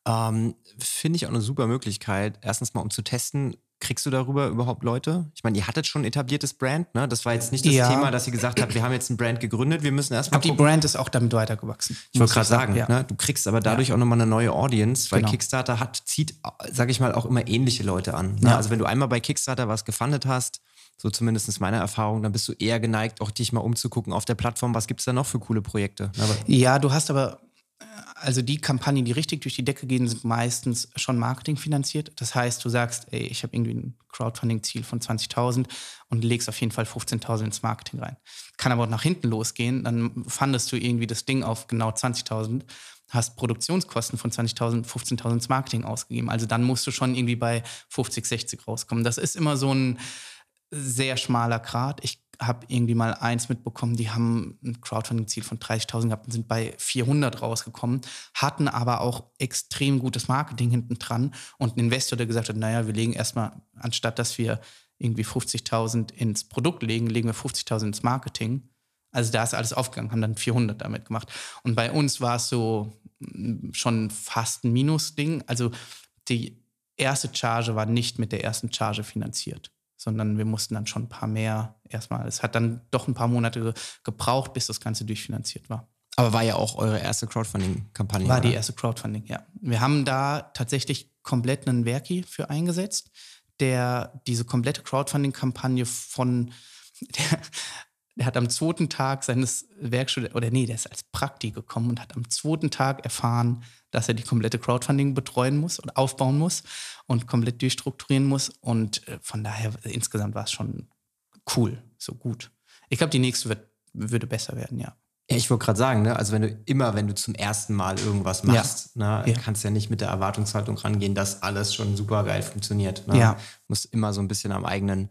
Ähm, Finde ich auch eine super Möglichkeit. Erstens mal, um zu testen, kriegst du darüber überhaupt Leute? Ich meine, ihr hattet schon ein etabliertes Brand, ne? Das war jetzt nicht das Ja. Thema, dass ihr gesagt habt, wir haben jetzt ein Brand gegründet, wir müssen erstmal Aber die gucken. Brand ist auch damit weitergewachsen. Ich wollte gerade sagen, Ja. ne? du kriegst aber dadurch auch nochmal eine neue Audience, weil Genau. Kickstarter hat, zieht, sage ich mal, auch immer ähnliche Leute an. Ne? Ja. Also wenn du einmal bei Kickstarter was gefundet hast, so zumindest ist meine Erfahrung, dann bist du eher geneigt, auch dich mal umzugucken auf der Plattform, was gibt es da noch für coole Projekte. Aber Ja, du hast aber, also die Kampagnen, die richtig durch die Decke gehen, sind meistens schon Marketing finanziert. Das heißt, du sagst, ey, ich habe irgendwie ein Crowdfunding-Ziel von 20.000 und legst auf jeden Fall 15.000 ins Marketing rein. Kann aber auch nach hinten losgehen, dann fandest du irgendwie das Ding auf genau 20.000, hast Produktionskosten von 20.000, 15.000 ins Marketing ausgegeben. Also dann musst du schon irgendwie bei 50, 60 rauskommen. Das ist immer so ein sehr schmaler Grad. Ich habe irgendwie mal eins mitbekommen, die haben ein Crowdfunding-Ziel von 30.000 gehabt und sind bei 400 rausgekommen, hatten aber auch extrem gutes Marketing hinten dran und ein Investor, der gesagt hat, naja, wir legen erstmal, anstatt dass wir irgendwie 50.000 ins Produkt legen, legen wir 50.000 ins Marketing. Also da ist alles aufgegangen, haben dann 400 damit gemacht. Und bei uns war es so mm, schon fast ein Minus-Ding. Also die erste Charge war nicht mit der ersten Charge finanziert, sondern wir mussten dann schon ein paar mehr erstmal. Es hat dann doch ein paar Monate ge- gebraucht, bis das Ganze durchfinanziert war. Aber war ja auch eure erste Crowdfunding-Kampagne. War die oder? erste Crowdfunding, ja. Wir haben da tatsächlich komplett einen Werki für eingesetzt, der diese komplette Crowdfunding-Kampagne von, der, der hat am zweiten Tag seines Werkstudenten, oder nee, der ist als Prakti gekommen und hat am zweiten Tag erfahren, dass er die komplette Crowdfunding betreuen muss und aufbauen muss und komplett durchstrukturieren muss. Und äh, von daher, insgesamt war es schon cool, so gut. Ich glaube, die nächste wird, würde besser werden, ja. Ja, ich wollte gerade sagen, ne? also wenn du immer, wenn du zum ersten Mal irgendwas machst, ne, Ja. kannst du ja nicht mit der Erwartungshaltung rangehen, dass alles schon super geil funktioniert. Ne? Ja. Muss immer so ein bisschen am eigenen,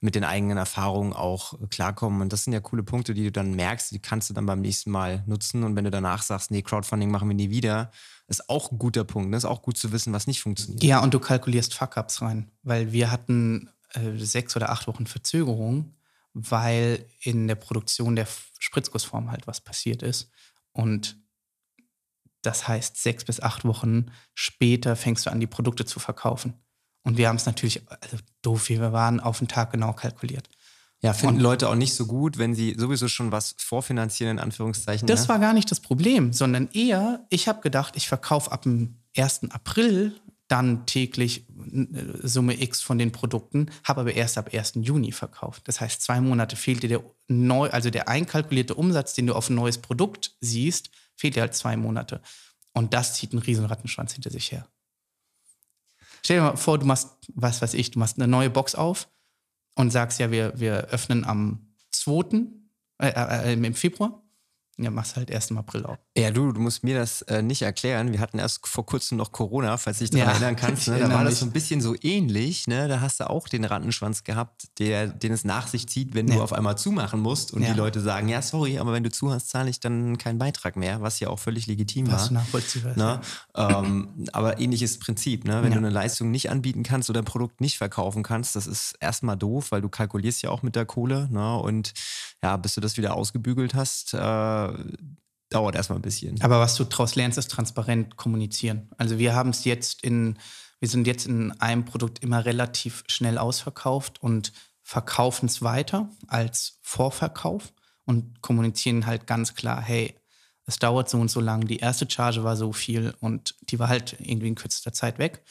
mit den eigenen Erfahrungen auch klarkommen. Und das sind ja coole Punkte, die du dann merkst, die kannst du dann beim nächsten Mal nutzen. Und wenn du danach sagst, nee, Crowdfunding machen wir nie wieder, ist auch ein guter Punkt. Ne? Ist auch gut zu wissen, was nicht funktioniert. Ja, und du kalkulierst Fuck-Ups rein, weil wir hatten äh, sechs oder acht Wochen Verzögerung, weil in der Produktion der Spritzgussform halt was passiert ist. Und das heißt, sechs bis acht Wochen später fängst du an, die Produkte zu verkaufen. Und wir haben es natürlich, also doof wie wir waren, auf den Tag genau kalkuliert. Ja, finden Und- Leute auch nicht so gut, wenn sie sowieso schon was vorfinanzieren, in Anführungszeichen. Das ne? war gar nicht das Problem, sondern eher, ich habe gedacht, ich verkaufe ab dem 1. April dann täglich äh, Summe X von den Produkten, habe aber erst ab 1. Juni verkauft. Das heißt, zwei Monate fehlt dir der neu, also der einkalkulierte Umsatz, den du auf ein neues Produkt siehst, fehlt dir halt zwei Monate. Und das zieht einen riesen Rattenschwanz hinter sich her. Stell dir mal vor, du machst, was weiß ich, du machst eine neue Box auf und sagst ja, wir, wir öffnen am 2. Äh, äh, im Februar. Ja, machst halt erst im April auf. Ja, du, du musst mir das äh, nicht erklären. Wir hatten erst vor kurzem noch Corona, falls du dich daran Ja, erinnern kannst. Ne? Da war das so ein bisschen so ähnlich. Ne? Da hast du auch den Rattenschwanz gehabt, der, den es nach sich zieht, wenn du Ja. auf einmal zumachen musst und Ja. die Leute sagen, ja, sorry, aber wenn du zu hast, zahle ich dann keinen Beitrag mehr, was ja auch völlig legitim Was war. nachvollziehbar ist. Ne? ähm, aber ähnliches Prinzip, ne? wenn du eine Leistung nicht anbieten kannst oder ein Produkt nicht verkaufen kannst, das ist erstmal doof, weil du kalkulierst ja auch mit der Kohle ne? und ja, bis du das wieder ausgebügelt hast, äh, dauert erstmal ein bisschen. Aber was du daraus lernst, ist transparent kommunizieren. Also wir haben es jetzt in, wir sind jetzt in einem Produkt immer relativ schnell ausverkauft und verkaufen es weiter als Vorverkauf und kommunizieren halt ganz klar, hey, es dauert so und so lang, die erste Charge war so viel und die war halt irgendwie in kürzester Zeit weg.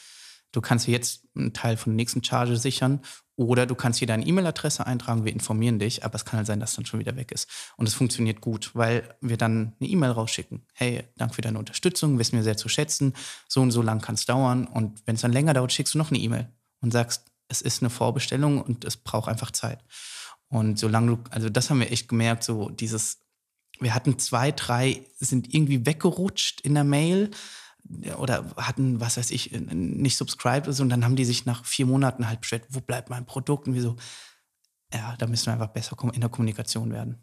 Du kannst dir jetzt einen Teil von der nächsten Charge sichern oder du kannst hier deine E-Mail-Adresse eintragen, wir informieren dich, aber es kann halt sein, dass dann schon wieder weg ist. Und es funktioniert gut, weil wir dann eine E-Mail rausschicken. Hey, danke für deine Unterstützung, wissen wir sehr zu schätzen. So und so lang kann es dauern. Und wenn es dann länger dauert, schickst du noch eine E-Mail und sagst, es ist eine Vorbestellung und es braucht einfach Zeit. Und solange du, also das haben wir echt gemerkt, so dieses, wir hatten zwei, drei, sind irgendwie weggerutscht in der Mail oder hatten, was weiß ich, nicht subscribed oder so, und dann haben die sich nach vier Monaten halt bestellt, wo bleibt mein Produkt? Und wir so, ja, da müssen wir einfach besser in der Kommunikation werden.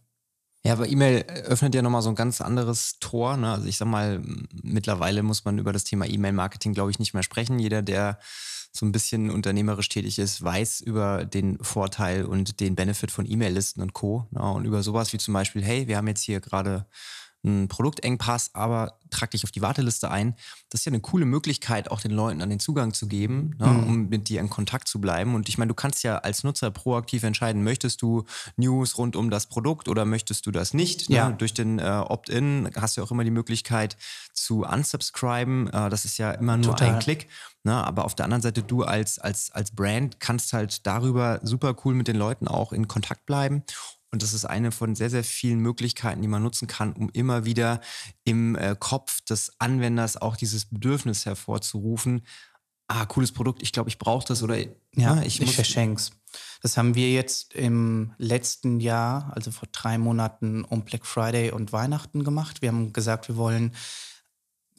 Ja, aber E-Mail öffnet ja nochmal so ein ganz anderes Tor. Ne? Also ich sag mal, mittlerweile muss man über das Thema E-Mail-Marketing, glaube ich, nicht mehr sprechen. Jeder, der so ein bisschen unternehmerisch tätig ist, weiß über den Vorteil und den Benefit von E-Mail-Listen und Co. Ne? Und über sowas wie zum Beispiel, hey, wir haben jetzt hier gerade einen Produktengpass, aber trag dich auf die Warteliste ein. Das ist ja eine coole Möglichkeit, auch den Leuten an den Zugang zu geben, ne, mhm. um mit dir in Kontakt zu bleiben. Und ich meine, du kannst ja als Nutzer proaktiv entscheiden, möchtest du News rund um das Produkt oder möchtest du das nicht? Ne? Ja. Ne? Durch den äh, Opt-in hast du auch immer die Möglichkeit zu unsubscriben. Äh, das ist ja immer nur Total. ein Klick. Ne? Aber auf der anderen Seite, du als, als, als Brand kannst halt darüber super cool mit den Leuten auch in Kontakt bleiben. Und das ist eine von sehr, sehr vielen Möglichkeiten, die man nutzen kann, um immer wieder im äh, Kopf des Anwenders auch dieses Bedürfnis hervorzurufen. Ah, cooles Produkt, ich glaube, ich brauche das oder ja, ja ich, ich verschenk's. Das haben wir jetzt im letzten Jahr, also vor drei Monaten, um Black Friday und Weihnachten gemacht. Wir haben gesagt, wir wollen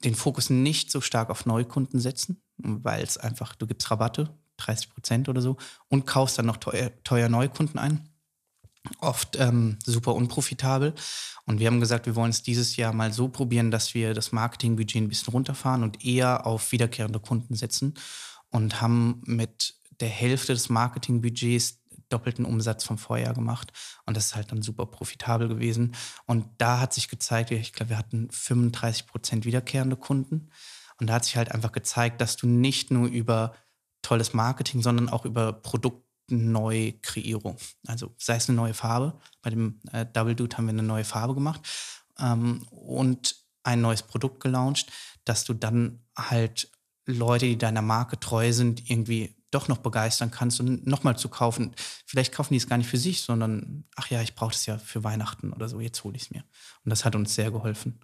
den Fokus nicht so stark auf Neukunden setzen, weil es einfach, du gibst Rabatte, 30 Prozent oder so, und kaufst dann noch teuer, teuer Neukunden ein oft ähm, super unprofitabel. Und wir haben gesagt, wir wollen es dieses Jahr mal so probieren, dass wir das Marketingbudget ein bisschen runterfahren und eher auf wiederkehrende Kunden setzen und haben mit der Hälfte des Marketingbudgets doppelten Umsatz vom Vorjahr gemacht. Und das ist halt dann super profitabel gewesen. Und da hat sich gezeigt, ich glaube, wir hatten 35 Prozent wiederkehrende Kunden. Und da hat sich halt einfach gezeigt, dass du nicht nur über tolles Marketing, sondern auch über Produkt Neukreierung. Also sei es eine neue Farbe. Bei dem äh, Double Dude haben wir eine neue Farbe gemacht ähm, und ein neues Produkt gelauncht, dass du dann halt Leute, die deiner Marke treu sind, irgendwie doch noch begeistern kannst und nochmal zu kaufen. Vielleicht kaufen die es gar nicht für sich, sondern, ach ja, ich brauche das ja für Weihnachten oder so, jetzt hole ich es mir. Und das hat uns sehr geholfen.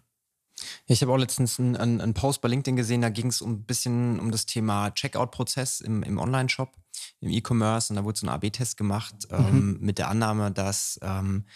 Ich habe auch letztens einen, einen, Post bei LinkedIn gesehen, da ging es um ein bisschen um das Thema Checkout-Prozess im, im Online-Shop, im E-Commerce und da wurde so ein AB-Test gemacht mhm. ähm, mit der Annahme, dass ähm,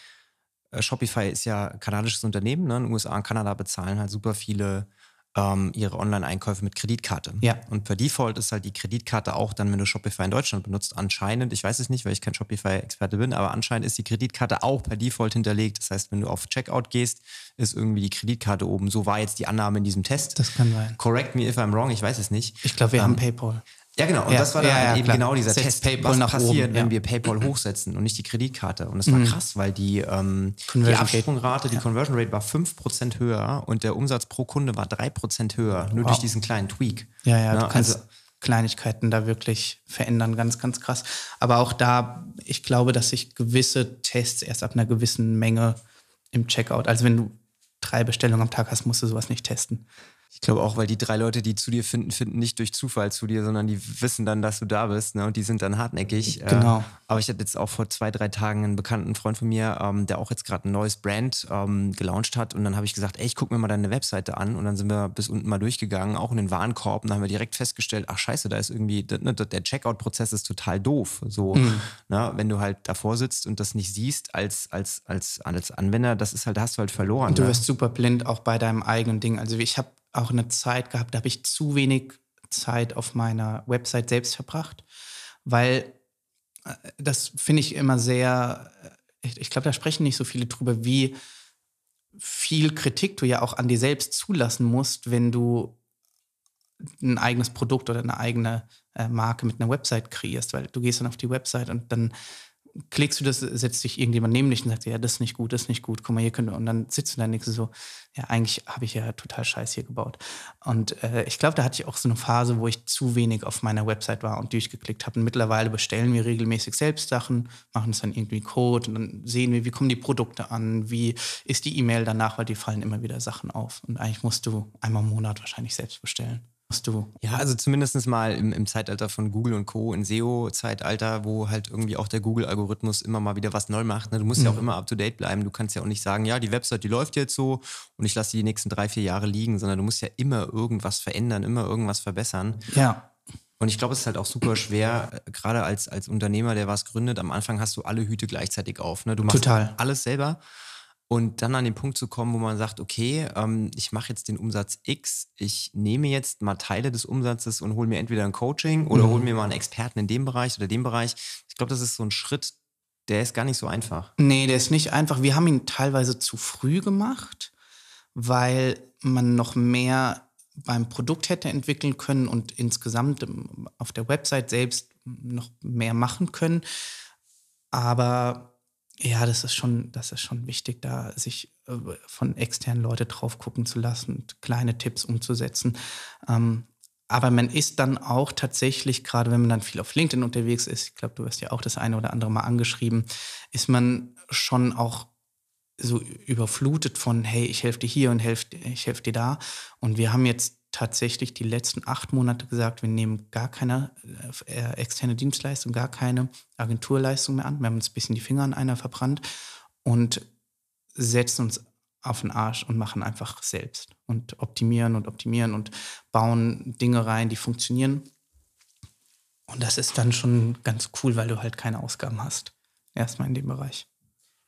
äh, Shopify ist ja kanadisches Unternehmen, ne? in den USA und Kanada bezahlen halt super viele ähm, ihre Online-Einkäufe mit Kreditkarte. Ja. Und per Default ist halt die Kreditkarte auch dann, wenn du Shopify in Deutschland benutzt, anscheinend, ich weiß es nicht, weil ich kein Shopify-Experte bin, aber anscheinend ist die Kreditkarte auch per Default hinterlegt. Das heißt, wenn du auf Checkout gehst, ist irgendwie die Kreditkarte oben. So war jetzt die Annahme in diesem Test. Das kann sein. Correct me if I'm wrong, ich weiß es nicht. Ich glaube, wir ähm, haben PayPal. Ja, genau. Und ja, das war dann ja, ja, eben klar. genau dieser Test. PayPal was passiert, oben, wenn wir PayPal hochsetzen und nicht die Kreditkarte? Und das war mhm. krass, weil die, ähm, die Absprungrate, die Conversion Rate war 5% höher und der Umsatz pro Kunde war 3% höher, nur wow. durch diesen kleinen Tweak. Ja, ja, du ne? kannst also, Kleinigkeiten da wirklich verändern, ganz, ganz krass. Aber auch da, ich glaube, dass sich gewisse Tests erst ab einer gewissen Menge im Checkout, also wenn du drei Bestellungen am Tag hast, musst du sowas nicht testen. Ich glaube auch, weil die drei Leute, die zu dir finden, finden nicht durch Zufall zu dir, sondern die wissen dann, dass du da bist ne? und die sind dann hartnäckig. Äh, genau. Äh, aber ich hatte jetzt auch vor zwei, drei Tagen einen bekannten Freund von mir, ähm, der auch jetzt gerade ein neues Brand ähm, gelauncht hat und dann habe ich gesagt, ey, ich gucke mir mal deine Webseite an und dann sind wir bis unten mal durchgegangen, auch in den Warenkorb und dann haben wir direkt festgestellt, ach scheiße, da ist irgendwie, ne, der Checkout-Prozess ist total doof. So, mhm. ne? wenn du halt davor sitzt und das nicht siehst als, als, als, als Anwender, das ist halt, da hast du halt verloren. Und du ne? wirst super blind auch bei deinem eigenen Ding. Also ich habe auch eine Zeit gehabt, da habe ich zu wenig Zeit auf meiner Website selbst verbracht, weil äh, das finde ich immer sehr, äh, ich, ich glaube, da sprechen nicht so viele drüber, wie viel Kritik du ja auch an dir selbst zulassen musst, wenn du ein eigenes Produkt oder eine eigene äh, Marke mit einer Website kreierst, weil du gehst dann auf die Website und dann klickst du das, setzt dich irgendjemand neben dich und sagt, ja, das ist nicht gut, das ist nicht gut, guck mal, hier könnte, und dann sitzt du da nichts so, ja, eigentlich habe ich ja total Scheiß hier gebaut. Und äh, ich glaube, da hatte ich auch so eine Phase, wo ich zu wenig auf meiner Website war und durchgeklickt habe. Und mittlerweile bestellen wir regelmäßig selbst Sachen, machen es dann irgendwie Code und dann sehen wir, wie kommen die Produkte an, wie ist die E-Mail danach, weil die fallen immer wieder Sachen auf. Und eigentlich musst du einmal im Monat wahrscheinlich selbst bestellen du? Ja, also zumindest mal im, im Zeitalter von Google und Co., in SEO-Zeitalter, wo halt irgendwie auch der Google-Algorithmus immer mal wieder was neu macht. Ne? Du musst mhm. ja auch immer up-to-date bleiben. Du kannst ja auch nicht sagen, ja, die Website, die läuft jetzt so und ich lasse die, die nächsten drei, vier Jahre liegen, sondern du musst ja immer irgendwas verändern, immer irgendwas verbessern. Ja. Und ich glaube, es ist halt auch super schwer, äh, gerade als, als Unternehmer, der was gründet. Am Anfang hast du alle Hüte gleichzeitig auf. Ne? Du machst Total. alles selber. Und dann an den Punkt zu kommen, wo man sagt, okay, ähm, ich mache jetzt den Umsatz X, ich nehme jetzt mal Teile des Umsatzes und hole mir entweder ein Coaching oder mhm. hole mir mal einen Experten in dem Bereich oder dem Bereich. Ich glaube, das ist so ein Schritt, der ist gar nicht so einfach. Nee, der ist nicht einfach. Wir haben ihn teilweise zu früh gemacht, weil man noch mehr beim Produkt hätte entwickeln können und insgesamt auf der Website selbst noch mehr machen können. Aber Ja, das ist schon, das ist schon wichtig, da sich äh, von externen Leuten drauf gucken zu lassen und kleine Tipps umzusetzen. Ähm, aber man ist dann auch tatsächlich, gerade wenn man dann viel auf LinkedIn unterwegs ist, ich glaube, du wirst ja auch das eine oder andere Mal angeschrieben, ist man schon auch so überflutet von, hey, ich helfe dir hier und helf, ich helfe dir da. Und wir haben jetzt tatsächlich die letzten acht Monate gesagt, wir nehmen gar keine äh, externe Dienstleistung, gar keine Agenturleistung mehr an. Wir haben uns ein bisschen die Finger an einer verbrannt und setzen uns auf den Arsch und machen einfach selbst und optimieren und optimieren und bauen Dinge rein, die funktionieren. Und das ist dann schon ganz cool, weil du halt keine Ausgaben hast. Erstmal in dem Bereich.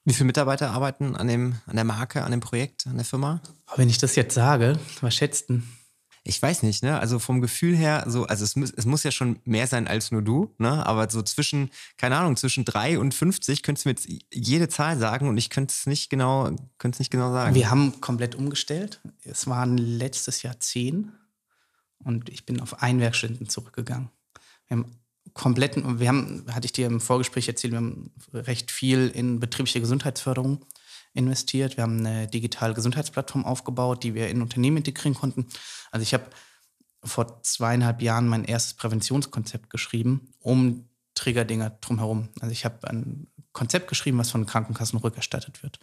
Wie viele Mitarbeiter arbeiten an, dem, an der Marke, an dem Projekt, an der Firma? wenn ich das jetzt sage, was schätzt denn? Ich weiß nicht, ne? Also vom Gefühl her, so, also es muss, es muss ja schon mehr sein als nur du, ne? Aber so zwischen, keine Ahnung, zwischen drei und 50 könntest du mir jetzt jede Zahl sagen und ich könnte es nicht genau, könnte es nicht genau sagen. Wir haben komplett umgestellt. Es waren letztes Jahr zehn und ich bin auf Einwerkstunden zurückgegangen. Wir haben kompletten, wir haben, hatte ich dir im Vorgespräch erzählt, wir haben recht viel in betriebliche Gesundheitsförderung investiert. Wir haben eine digitale Gesundheitsplattform aufgebaut, die wir in Unternehmen integrieren konnten. Also ich habe vor zweieinhalb Jahren mein erstes Präventionskonzept geschrieben, um Triggerdinger drumherum. Also ich habe ein Konzept geschrieben, was von Krankenkassen rückerstattet wird.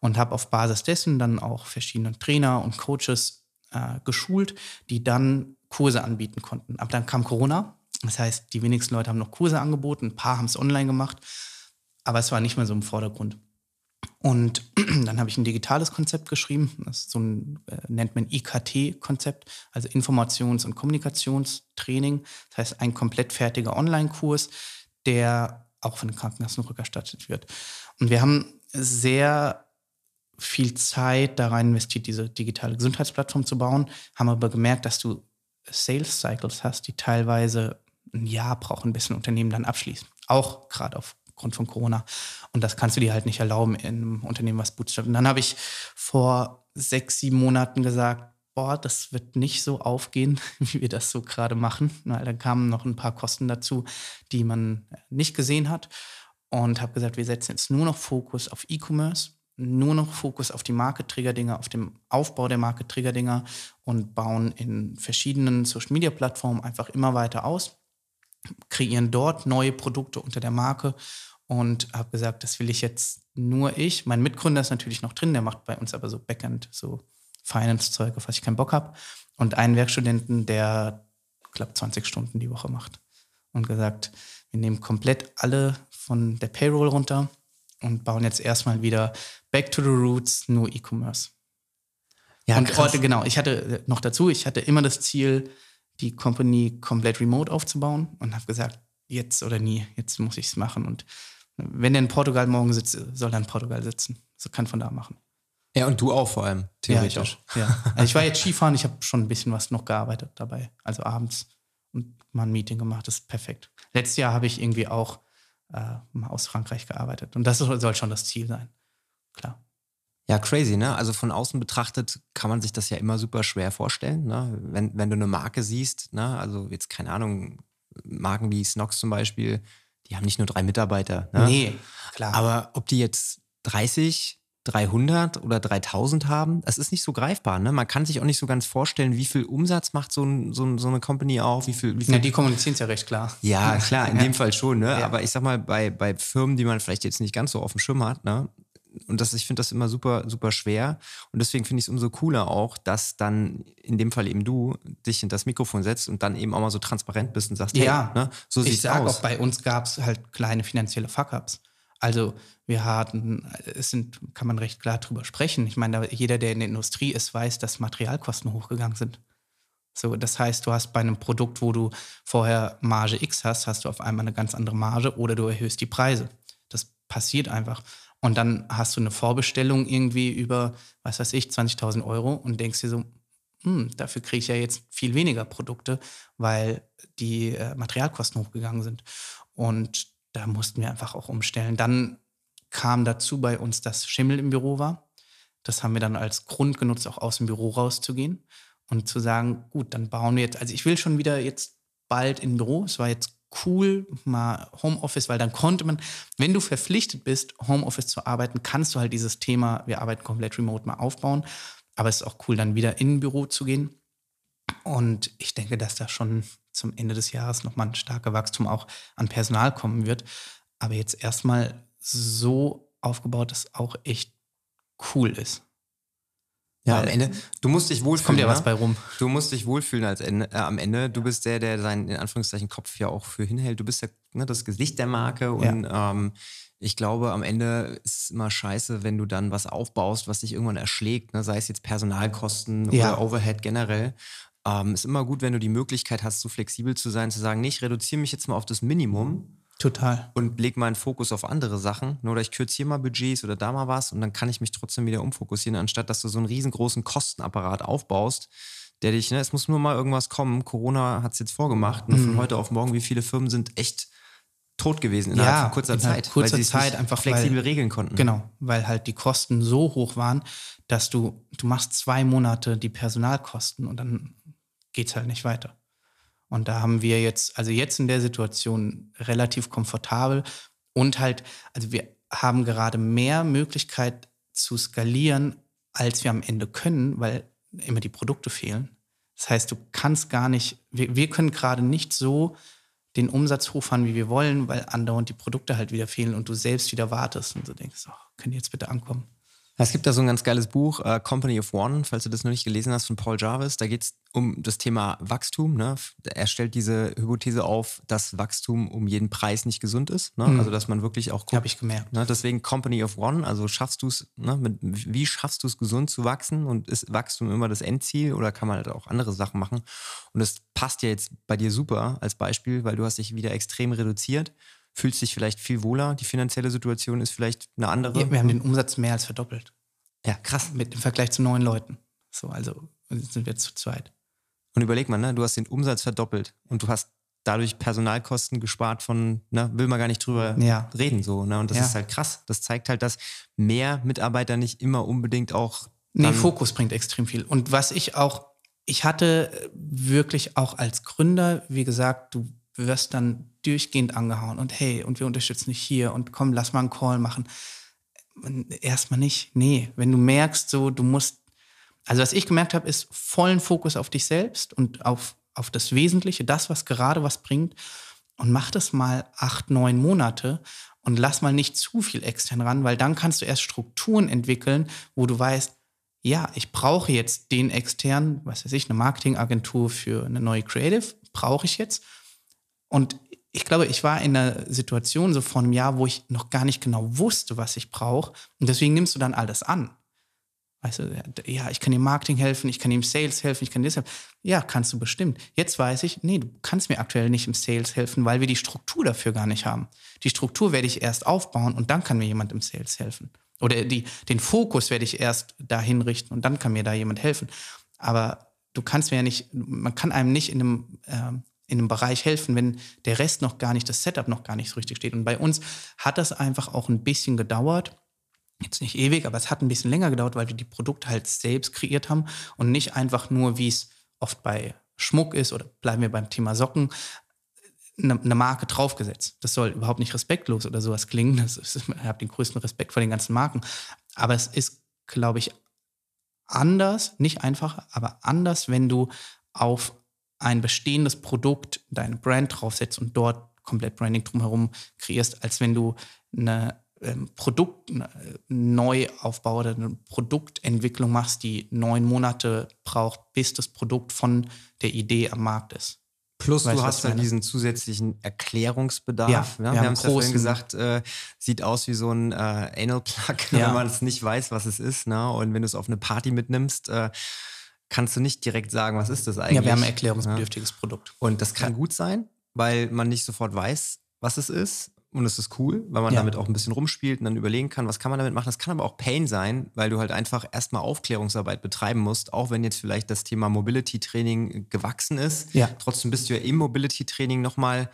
Und habe auf Basis dessen dann auch verschiedene Trainer und Coaches äh, geschult, die dann Kurse anbieten konnten. Aber dann kam Corona. Das heißt, die wenigsten Leute haben noch Kurse angeboten, ein paar haben es online gemacht, aber es war nicht mehr so im Vordergrund. Und dann habe ich ein digitales Konzept geschrieben. Das so ein, äh, nennt man IKT-Konzept, also Informations- und Kommunikationstraining. Das heißt, ein komplett fertiger Online-Kurs, der auch von den Krankenkassen rückerstattet wird. Und wir haben sehr viel Zeit da rein investiert, diese digitale Gesundheitsplattform zu bauen, haben aber gemerkt, dass du Sales Cycles hast, die teilweise ein Jahr brauchen, bis ein Unternehmen dann abschließt. Auch gerade auf aufgrund von Corona. Und das kannst du dir halt nicht erlauben in einem Unternehmen, was bootstrapt. Und dann habe ich vor sechs, sieben Monaten gesagt, boah, das wird nicht so aufgehen, wie wir das so gerade machen. Weil dann kamen noch ein paar Kosten dazu, die man nicht gesehen hat. Und habe gesagt, wir setzen jetzt nur noch Fokus auf E-Commerce, nur noch Fokus auf die Market-Trigger-Dinger, auf dem Aufbau der Market-Trigger-Dinger und bauen in verschiedenen Social-Media-Plattformen einfach immer weiter aus, kreieren dort neue Produkte unter der Marke und habe gesagt, das will ich jetzt nur ich. Mein Mitgründer ist natürlich noch drin, der macht bei uns aber so Backend, so Finance-Zeug, auf was ich keinen Bock habe. Und einen Werkstudenten, der, ich glaube, 20 Stunden die Woche macht. Und gesagt, wir nehmen komplett alle von der Payroll runter und bauen jetzt erstmal wieder Back to the Roots, nur E-Commerce. Ja, und heute, genau, ich hatte noch dazu, ich hatte immer das Ziel, die Company komplett remote aufzubauen und habe gesagt, jetzt oder nie, jetzt muss ich es machen. Und wenn der in Portugal morgen sitzt, soll er in Portugal sitzen. So kann von da machen. Ja, und du auch vor allem, theoretisch. Ja, ich, ja. Also ich war jetzt Skifahren, ich habe schon ein bisschen was noch gearbeitet dabei. Also abends und mal ein Meeting gemacht, das ist perfekt. Letztes Jahr habe ich irgendwie auch äh, mal aus Frankreich gearbeitet. Und das soll schon das Ziel sein. Klar. Ja, crazy, ne? Also von außen betrachtet kann man sich das ja immer super schwer vorstellen, ne? Wenn, wenn du eine Marke siehst, ne? Also jetzt keine Ahnung, Marken wie Snox zum Beispiel, die haben nicht nur drei Mitarbeiter. Ne? Nee, klar. Aber ob die jetzt 30, 300 oder 3000 haben, das ist nicht so greifbar. Ne? Man kann sich auch nicht so ganz vorstellen, wie viel Umsatz macht so, ein, so, so eine Company auch. Wie viel, wie viel ja, die kommunizieren es ja recht klar. Ja, klar, in ja. dem Fall schon. Ne? Ja. Aber ich sag mal, bei, bei Firmen, die man vielleicht jetzt nicht ganz so auf dem Schirm hat, ne? Und das, ich finde das immer super, super schwer. Und deswegen finde ich es umso cooler auch, dass dann in dem Fall eben du dich in das Mikrofon setzt und dann eben auch mal so transparent bist und sagst, ja, hey, ne, so sieht es aus. Auch bei uns gab es halt kleine finanzielle Fuck-ups. Also wir hatten, es sind, kann man recht klar drüber sprechen. Ich meine, jeder, der in der Industrie ist, weiß, dass Materialkosten hochgegangen sind. So, das heißt, du hast bei einem Produkt, wo du vorher Marge X hast, hast du auf einmal eine ganz andere Marge oder du erhöhst die Preise. Das passiert einfach. Und dann hast du eine Vorbestellung irgendwie über, was weiß ich, 20.000 Euro und denkst dir so, hm, dafür kriege ich ja jetzt viel weniger Produkte, weil die äh, Materialkosten hochgegangen sind. Und da mussten wir einfach auch umstellen. Dann kam dazu bei uns, dass Schimmel im Büro war. Das haben wir dann als Grund genutzt, auch aus dem Büro rauszugehen und zu sagen, gut, dann bauen wir jetzt, also ich will schon wieder jetzt bald im Büro. Es war jetzt cool, mal Homeoffice, weil dann konnte man, wenn du verpflichtet bist, Homeoffice zu arbeiten, kannst du halt dieses Thema, wir arbeiten komplett remote, mal aufbauen. Aber es ist auch cool, dann wieder in ein Büro zu gehen. Und ich denke, dass da schon zum Ende des Jahres nochmal ein starker Wachstum auch an Personal kommen wird. Aber jetzt erstmal so aufgebaut, dass auch echt cool ist. Ja, am Ende, du musst dich wohlfühlen. Kommt ja ne? was bei rum. Du musst dich wohlfühlen als Ende, äh, am Ende. Du bist der, der seinen, in Anführungszeichen, Kopf ja auch für hinhält. Du bist ja ne, das Gesicht der Marke und ja. ähm, ich glaube, am Ende ist es immer scheiße, wenn du dann was aufbaust, was dich irgendwann erschlägt, ne? sei es jetzt Personalkosten Ja. oder Overhead generell. Ähm, ist immer gut, wenn du die Möglichkeit hast, so flexibel zu sein, zu sagen, nee, ich reduziere mich jetzt mal auf das Minimum Total. und leg meinen Fokus auf andere Sachen. ne, Oder ich kürze hier mal Budgets oder da mal was und dann kann ich mich trotzdem wieder umfokussieren, anstatt dass du so einen riesengroßen Kostenapparat aufbaust, der dich, ne, es muss nur mal irgendwas kommen. Corona hat es jetzt vorgemacht. Mhm. von heute auf morgen, wie viele Firmen sind echt tot gewesen innerhalb Ja, von kurzer innerhalb Zeit, kurzer weil sie es Zeit einfach, flexibel weil- regeln konnten. Genau, weil halt die Kosten so hoch waren, dass du, du machst zwei Monate die Personalkosten und dann geht's halt nicht weiter. Und da haben wir jetzt, also jetzt in der Situation relativ komfortabel und halt, also wir haben gerade mehr Möglichkeit zu skalieren, als wir am Ende können, weil immer die Produkte fehlen. Das heißt, du kannst gar nicht, wir, wir können gerade nicht so den Umsatz hochfahren, wie wir wollen, weil andauernd die Produkte halt wieder fehlen und du selbst wieder wartest und so denkst, oh, können die jetzt bitte ankommen? Es gibt da so ein ganz geiles Buch, äh, Company of One, falls du das noch nicht gelesen hast, von Paul Jarvis. Da geht es um das Thema Wachstum. Ne? Er stellt diese Hypothese auf, dass Wachstum um jeden Preis nicht gesund ist. Ne? Mhm. Also, dass man wirklich auch Habe ich gemerkt. Ne, deswegen Company of One, also schaffst du es, ne, wie schaffst du es, gesund zu wachsen und ist Wachstum immer das Endziel oder kann man halt auch andere Sachen machen? Und das passt ja jetzt bei dir super als Beispiel, weil du hast dich wieder extrem reduziert, fühlst dich vielleicht viel wohler, die finanzielle Situation ist vielleicht eine andere. Ja, wir haben den Umsatz mehr als verdoppelt. ja, krass. Mit im Vergleich zu neun Leuten. So, also sind wir zu zweit. Und überleg mal, ne, du hast den Umsatz verdoppelt und du hast dadurch Personalkosten gespart von, ne, will man gar nicht drüber Ja. reden so, ne? Und das Ja. ist halt krass. Das zeigt halt, dass mehr Mitarbeiter nicht immer unbedingt auch Nee, Fokus bringt extrem viel. Und was ich auch, ich hatte wirklich auch als Gründer, wie gesagt, du wirst dann durchgehend angehauen und hey, und wir unterstützen dich hier und komm, lass mal einen Call machen. Erstmal nicht. Nee, wenn du merkst, so, du musst, also was ich gemerkt habe, ist vollen Fokus auf dich selbst und auf, auf das Wesentliche, das, was gerade was bringt. Und mach das mal acht, neun Monate und lass mal nicht zu viel extern ran, weil dann kannst du erst Strukturen entwickeln, wo du weißt, ja, ich brauche jetzt den externen, was weiß ich, eine Marketingagentur für eine neue Creative, brauche ich jetzt. Und ich glaube, ich war in einer Situation so vor einem Jahr, wo ich noch gar nicht genau wusste, was ich brauche. Und deswegen nimmst du dann alles an. Weißt du, ja, ich kann im Marketing helfen, ich kann im Sales helfen, ich kann dir das helfen. Ja, kannst du bestimmt. Jetzt weiß ich, nee, du kannst mir aktuell nicht im Sales helfen, weil wir die Struktur dafür gar nicht haben. Die Struktur werde ich erst aufbauen und dann kann mir jemand im Sales helfen. Oder die, den Fokus werde ich erst dahin richten und dann kann mir da jemand helfen. Aber du kannst mir ja nicht, man kann einem nicht in einem, ähm, in einem Bereich helfen, wenn der Rest noch gar nicht, das Setup noch gar nicht so richtig steht. Und bei uns hat das einfach auch ein bisschen gedauert. Jetzt nicht ewig, aber es hat ein bisschen länger gedauert, weil wir die Produkte halt selbst kreiert haben und nicht einfach nur, wie es oft bei Schmuck ist oder bleiben wir beim Thema Socken, eine, eine Marke draufgesetzt. Das soll überhaupt nicht respektlos oder sowas klingen. Das ist, ich habe den größten Respekt vor den ganzen Marken. Aber es ist, glaube ich, anders, nicht einfacher, aber anders, wenn du auf ein bestehendes Produkt deine Brand draufsetzt und dort komplett Branding drumherum kreierst, als wenn du eine ähm, Produkt eine Neuaufbau oder eine Produktentwicklung machst, die neun Monate braucht, bis das Produkt von der Idee am Markt ist. Plus Weißt du hast dann meine? diesen zusätzlichen Erklärungsbedarf. Ja, ne? wir haben es ja vorhin gesagt, äh, sieht aus wie so ein äh, Anal-Plug, Ja. wenn man es nicht weiß, was es ist. Ne? Und wenn du es auf eine Party mitnimmst, äh, kannst du nicht direkt sagen, was ist das eigentlich. Ja, wir haben ein erklärungsbedürftiges Produkt. Und das kann gut sein, weil man nicht sofort weiß, was es ist. Und es ist cool, weil man Ja. damit auch ein bisschen rumspielt und dann überlegen kann, was kann man damit machen. Das kann aber auch Pain sein, weil du halt einfach erstmal Aufklärungsarbeit betreiben musst, auch wenn jetzt vielleicht das Thema Mobility-Training gewachsen ist. Ja. Trotzdem bist du ja im Mobility-Training nochmal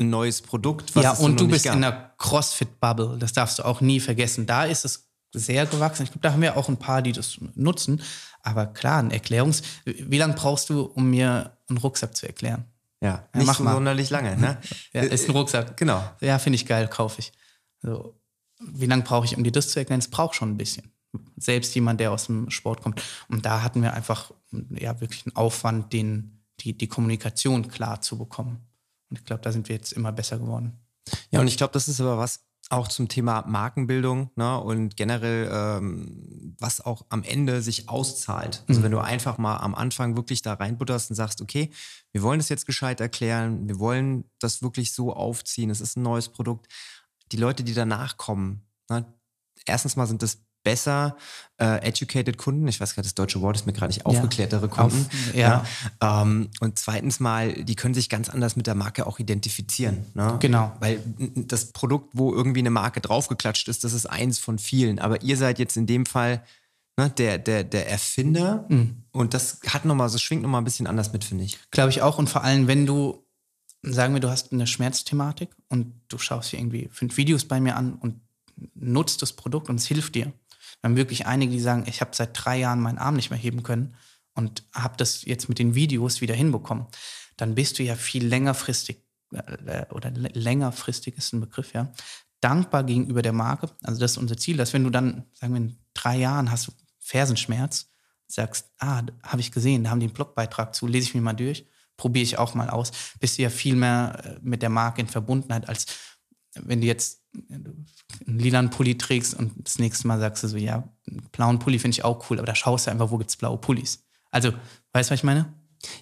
ein neues Produkt. Was ja, und du bist gab. in einer CrossFit-Bubble. Das darfst du auch nie vergessen. Da ist es sehr gewachsen. Ich glaube, da haben wir auch ein paar, die das nutzen. Aber klar, ein Erklärungs... Wie lange brauchst du, um mir einen Rucksack zu erklären? Ja, nicht mach mal. sonderlich lange. Ne? Ja, ist ein Rucksack. Genau. Ja, finde ich geil, kaufe ich. So, wie lange brauche ich, um dir das zu erklären? Es braucht schon ein bisschen. Selbst jemand, der aus dem Sport kommt. Und da hatten wir einfach ja, wirklich einen Aufwand, den, die, die Kommunikation klar zu bekommen. Und ich glaube, da sind wir jetzt immer besser geworden. Ja, und ich glaube, das ist aber was auch zum Thema Markenbildung ne, und generell, ähm, was auch am Ende sich auszahlt. Also Mhm. wenn du einfach mal am Anfang wirklich da reinbutterst und sagst, okay, wir wollen das jetzt gescheit erklären, wir wollen das wirklich so aufziehen, es ist ein neues Produkt. Die Leute, die danach kommen, ne, erstens mal sind das besser äh, educated Kunden. Ich weiß gerade, das deutsche Wort ist mir gerade nicht aufgeklärtere Kunden. Auf- ja. Ja. Ähm, und zweitens mal, die können sich ganz anders mit der Marke auch identifizieren. Ne? Genau. Weil das Produkt, wo irgendwie eine Marke draufgeklatscht ist, das ist eins von vielen. Aber ihr seid jetzt in dem Fall ne, der, der, der Erfinder. Mhm. Und das hat noch mal, das schwingt nochmal ein bisschen anders mit, finde ich. Glaube ich auch. Und vor allem, wenn du, sagen wir, du hast eine Schmerzthematik und du schaust dir irgendwie fünf Videos bei mir an und nutzt das Produkt und es hilft dir. Wir haben wirklich einige, die sagen, ich habe seit drei Jahren meinen Arm nicht mehr heben können und habe das jetzt mit den Videos wieder hinbekommen. Dann bist du ja viel längerfristig, äh, oder l- längerfristig ist ein Begriff, ja, dankbar gegenüber der Marke. Also das ist unser Ziel, dass wenn du dann, sagen wir, in drei Jahren hast du Fersenschmerz, sagst, ah, habe ich gesehen, da haben die einen Blogbeitrag zu, lese ich mir mal durch, probiere ich auch mal aus, bist du ja viel mehr äh, mit der Marke in Verbundenheit, als wenn du jetzt einen lilanen Pulli trägst und das nächste Mal sagst du so, ja, einen blauen Pulli finde ich auch cool, aber da schaust du einfach, wo gibt es blaue Pullis. Also, weißt du, was ich meine?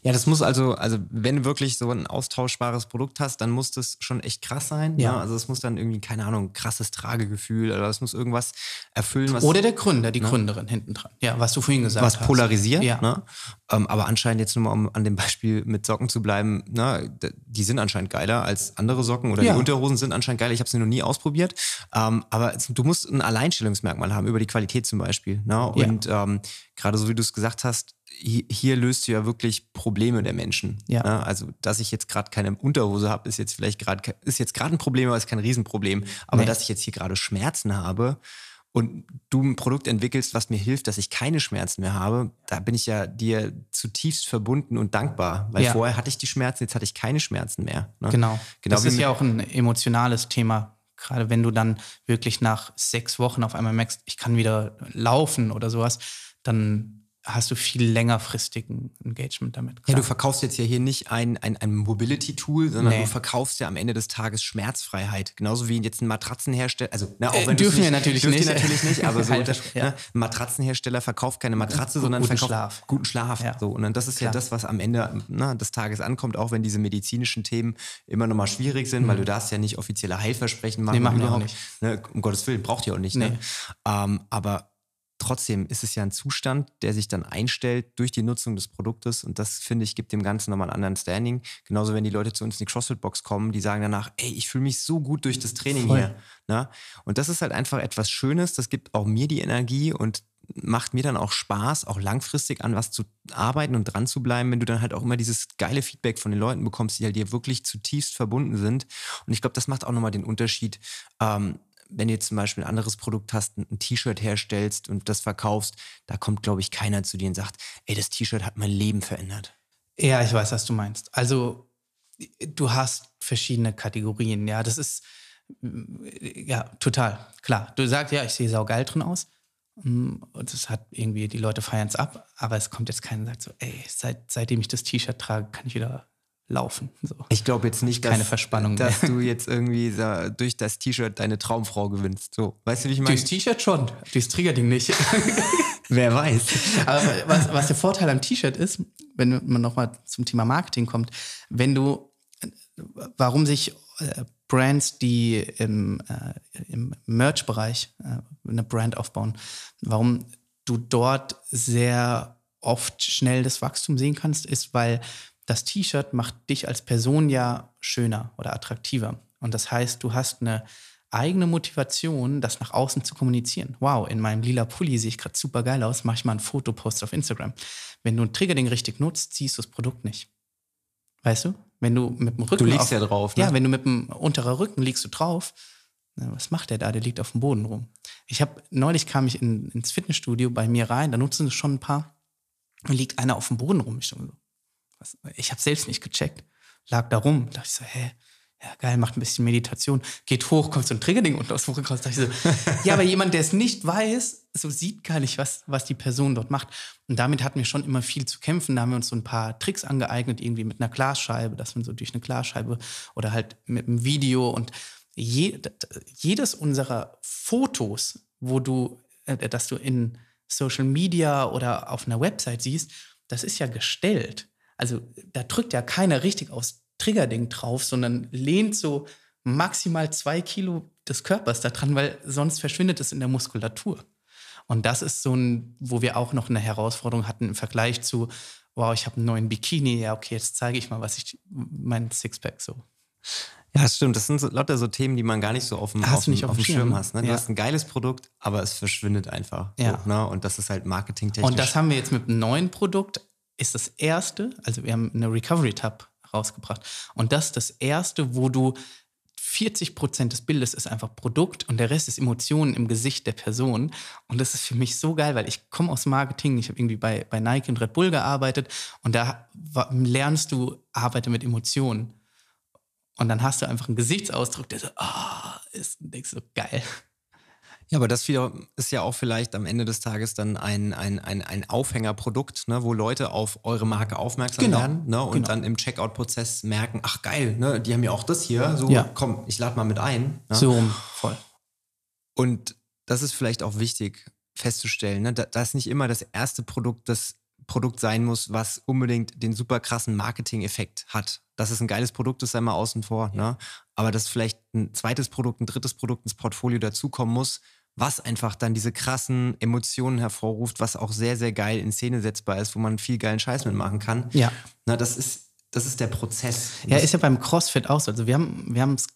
Ja, das muss also, also wenn du wirklich so ein austauschbares Produkt hast, dann muss das schon echt krass sein. Ja. Ne? Also es muss dann irgendwie, keine Ahnung, krasses Tragegefühl oder es muss irgendwas erfüllen, was, Oder der Gründer, die Gründerin hinten dran. Ja, was du vorhin gesagt was hast. polarisiert. Ja. Ne? Ähm, aber anscheinend jetzt nur mal, um an dem Beispiel mit Socken zu bleiben, ne? d- die sind anscheinend geiler als andere Socken oder Ja. die Unterhosen sind anscheinend geiler. Ich habe sie noch nie ausprobiert. Ähm, aber du musst ein Alleinstellungsmerkmal haben über die Qualität zum Beispiel. Ne? Ja. Und ähm, gerade so wie du es gesagt hast, hier löst du ja wirklich Probleme der Menschen. Ja. Also, dass ich jetzt gerade keine Unterhose habe, ist jetzt vielleicht gerade ist jetzt gerade ein Problem, aber ist kein Riesenproblem. Aber Nee. dass ich jetzt hier gerade Schmerzen habe und du ein Produkt entwickelst, was mir hilft, dass ich keine Schmerzen mehr habe, da bin ich ja dir zutiefst verbunden und dankbar. Weil Ja. vorher hatte ich die Schmerzen, jetzt hatte ich keine Schmerzen mehr. Ne? Genau. Genau das ist ja auch ein emotionales Thema. Gerade wenn du dann wirklich nach sechs Wochen auf einmal merkst, ich kann wieder laufen oder sowas, dann hast du viel längerfristigen Engagement damit. Ja, klar. du verkaufst jetzt ja hier nicht ein, ein, ein Mobility-Tool, sondern Nee. du verkaufst ja am Ende des Tages Schmerzfreiheit. Genauso wie jetzt ein Matratzenhersteller. Also, ne, auch Äh, wenn du's dürfen wir natürlich dürft ihr nicht. natürlich nicht, aber so, Halt, ne, ja. ein Matratzenhersteller verkauft keine Matratze, sondern guten verkauft Schlaf. guten Schlaf. Ja. So, und dann das ist ja Klar. das, was am Ende ne, des Tages ankommt, auch wenn diese medizinischen Themen immer noch mal schwierig sind, weil du darfst ja nicht offizielle Heilversprechen machen. Mhm. Nee, machen wir auch überhaupt. Ne, um Gottes Willen, braucht ihr auch nicht. Ne? Nee. Ähm, aber trotzdem ist es ja ein Zustand, der sich dann einstellt durch die Nutzung des Produktes und das, finde ich, gibt dem Ganzen nochmal einen anderen Standing. Genauso, wenn die Leute zu uns in die CrossFit-Box kommen, die sagen danach, ey, ich fühle mich so gut durch das Training Voll. hier. Ne? Und das ist halt einfach etwas Schönes, das gibt auch mir die Energie und macht mir dann auch Spaß, auch langfristig an was zu arbeiten und dran zu bleiben, wenn du dann halt auch immer dieses geile Feedback von den Leuten bekommst, die halt dir wirklich zutiefst verbunden sind. Und ich glaube, das macht auch nochmal den Unterschied, ähm, wenn du jetzt zum Beispiel ein anderes Produkt hast, ein T-Shirt herstellst und das verkaufst, da kommt, glaube ich, keiner zu dir und sagt, ey, das T-Shirt hat mein Leben verändert. Ja, ich weiß, was du meinst. Also, du hast verschiedene Kategorien. Ja, das ist, äh, ja, total, klar. Du sagst, ja, ich sehe saugeil drin aus. Mm, Und es hat irgendwie, die Leute feiern es ab, aber es kommt jetzt keiner und sagt so, ey, seit, seitdem ich das T-Shirt trage, kann ich wieder laufen. So. Ich glaube jetzt nicht, dass, Keine Verspannung dass mehr. du jetzt irgendwie so durch das T-Shirt deine Traumfrau gewinnst. So, weißt du, wie ich meine? Durchs T-Shirt schon, durchs Triggerding nicht. Wer weiß. Aber was, was der Vorteil am T-Shirt ist, wenn man nochmal zum Thema Marketing kommt, wenn du, warum sich äh, Brands, die im, äh, im Merch-Bereich äh, eine Brand aufbauen, warum du dort sehr oft schnell das Wachstum sehen kannst, ist, weil das T-Shirt macht dich als Person ja schöner oder attraktiver. Und das heißt, du hast eine eigene Motivation, das nach außen zu kommunizieren. Wow, in meinem lila Pulli sehe ich gerade super geil aus, mache ich mal einen Fotopost auf Instagram. Wenn du ein Triggerding richtig nutzt, siehst du das Produkt nicht. Weißt du? Wenn du mit dem Rücken. Du liegst auf, ja drauf, ne? Ja, wenn du mit dem unteren Rücken liegst du drauf. Na, was macht der da? Der liegt auf dem Boden rum. Ich habe neulich kam ich in, ins Fitnessstudio bei mir rein, da nutzen es schon ein paar. Da liegt einer auf dem Boden rum. Ich, so, ich habe selbst nicht gecheckt. lag da rum. Da dachte ich so, hä? Ja, geil, macht ein bisschen Meditation, geht hoch, kommt so ein Triggerding unten aus dem raus. Da ich so, ja, aber jemand, der es nicht weiß, so sieht gar nicht, was, was die Person dort macht. Und damit hatten wir schon immer viel zu kämpfen. Da haben wir uns so ein paar Tricks angeeignet, irgendwie mit einer Glasscheibe, dass man so durch eine Glasscheibe oder halt mit einem Video und je, jedes unserer Fotos, wo du, äh, dass du in Social Media oder auf einer Website siehst, das ist ja gestellt. Also da drückt ja keiner richtig aufs Triggerding drauf, sondern lehnt so maximal zwei Kilo des Körpers da dran, weil sonst verschwindet es in der Muskulatur. Und das ist so ein, wo wir auch noch eine Herausforderung hatten im Vergleich zu, wow, ich habe einen neuen Bikini, ja, okay, jetzt zeige ich mal, was ich, mein Sixpack so. Ja, stimmt. Das sind so, lauter so Themen, die man gar nicht so auf dem, auf, dem, auf dem Schirm, hast. Ne? Du ja. hast ein geiles Produkt, aber es verschwindet einfach. Ja. So, ne? Und das ist halt marketingtechnisch. Und das haben wir jetzt mit einem neuen Produkt. Ist das erste, also wir haben eine Recovery Tab rausgebracht. Und das ist das erste, wo du 40 Prozent des Bildes ist einfach Produkt und der Rest ist Emotionen im Gesicht der Person. Und das ist für mich so geil, weil ich komme aus Marketing, ich habe irgendwie bei, bei Nike und Red Bull gearbeitet und da lernst du, arbeite mit Emotionen. Und dann hast du einfach einen Gesichtsausdruck, der so, ah, oh, ist, denkst so, geil. Ja, aber das ist ja auch vielleicht am Ende des Tages dann ein, ein, ein, ein Aufhängerprodukt, ne, wo Leute auf eure Marke aufmerksam genau. werden ne, und genau. dann im Checkout-Prozess merken, ach geil, ne, die haben ja auch das hier, so ja. komm, ich lade mal mit ein. Ne? So, voll. Und das ist vielleicht auch wichtig festzustellen, ne, dass nicht immer das erste Produkt das Produkt sein muss, was unbedingt den super krassen Marketing-Effekt hat. Dass es ein geiles Produkt ist, sei mal außen vor. Ja. Ne? Aber dass vielleicht ein zweites Produkt, ein drittes Produkt ins Portfolio dazukommen muss, was einfach dann diese krassen Emotionen hervorruft, was auch sehr, sehr geil in Szene setzbar ist, wo man viel geilen Scheiß mitmachen kann. Ja. Na, das ist, das ist der Prozess. Ja, ist ja beim CrossFit auch so. Also wir haben, wir haben es,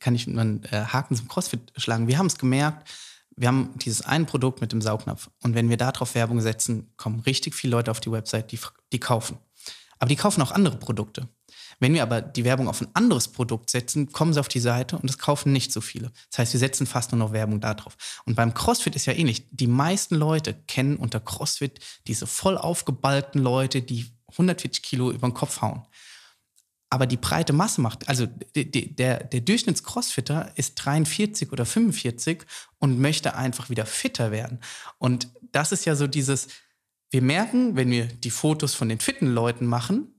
kann ich einen äh, Haken zum CrossFit schlagen. Wir haben es gemerkt, wir haben dieses ein Produkt mit dem Saugnapf. Und wenn wir darauf Werbung setzen, kommen richtig viele Leute auf die Website, die, die kaufen. Aber die kaufen auch andere Produkte. Wenn wir aber die Werbung auf ein anderes Produkt setzen, kommen sie auf die Seite und es kaufen nicht so viele. Das heißt, wir setzen fast nur noch Werbung darauf. Und beim CrossFit ist ja ähnlich. Die meisten Leute kennen unter CrossFit diese voll aufgeballten Leute, die 140 Kilo über den Kopf hauen. Aber die breite Masse macht, also der, der Durchschnitts-Crossfitter ist 43 oder 45 und möchte einfach wieder fitter werden. Und das ist ja so dieses, wir merken, wenn wir die Fotos von den fitten Leuten machen,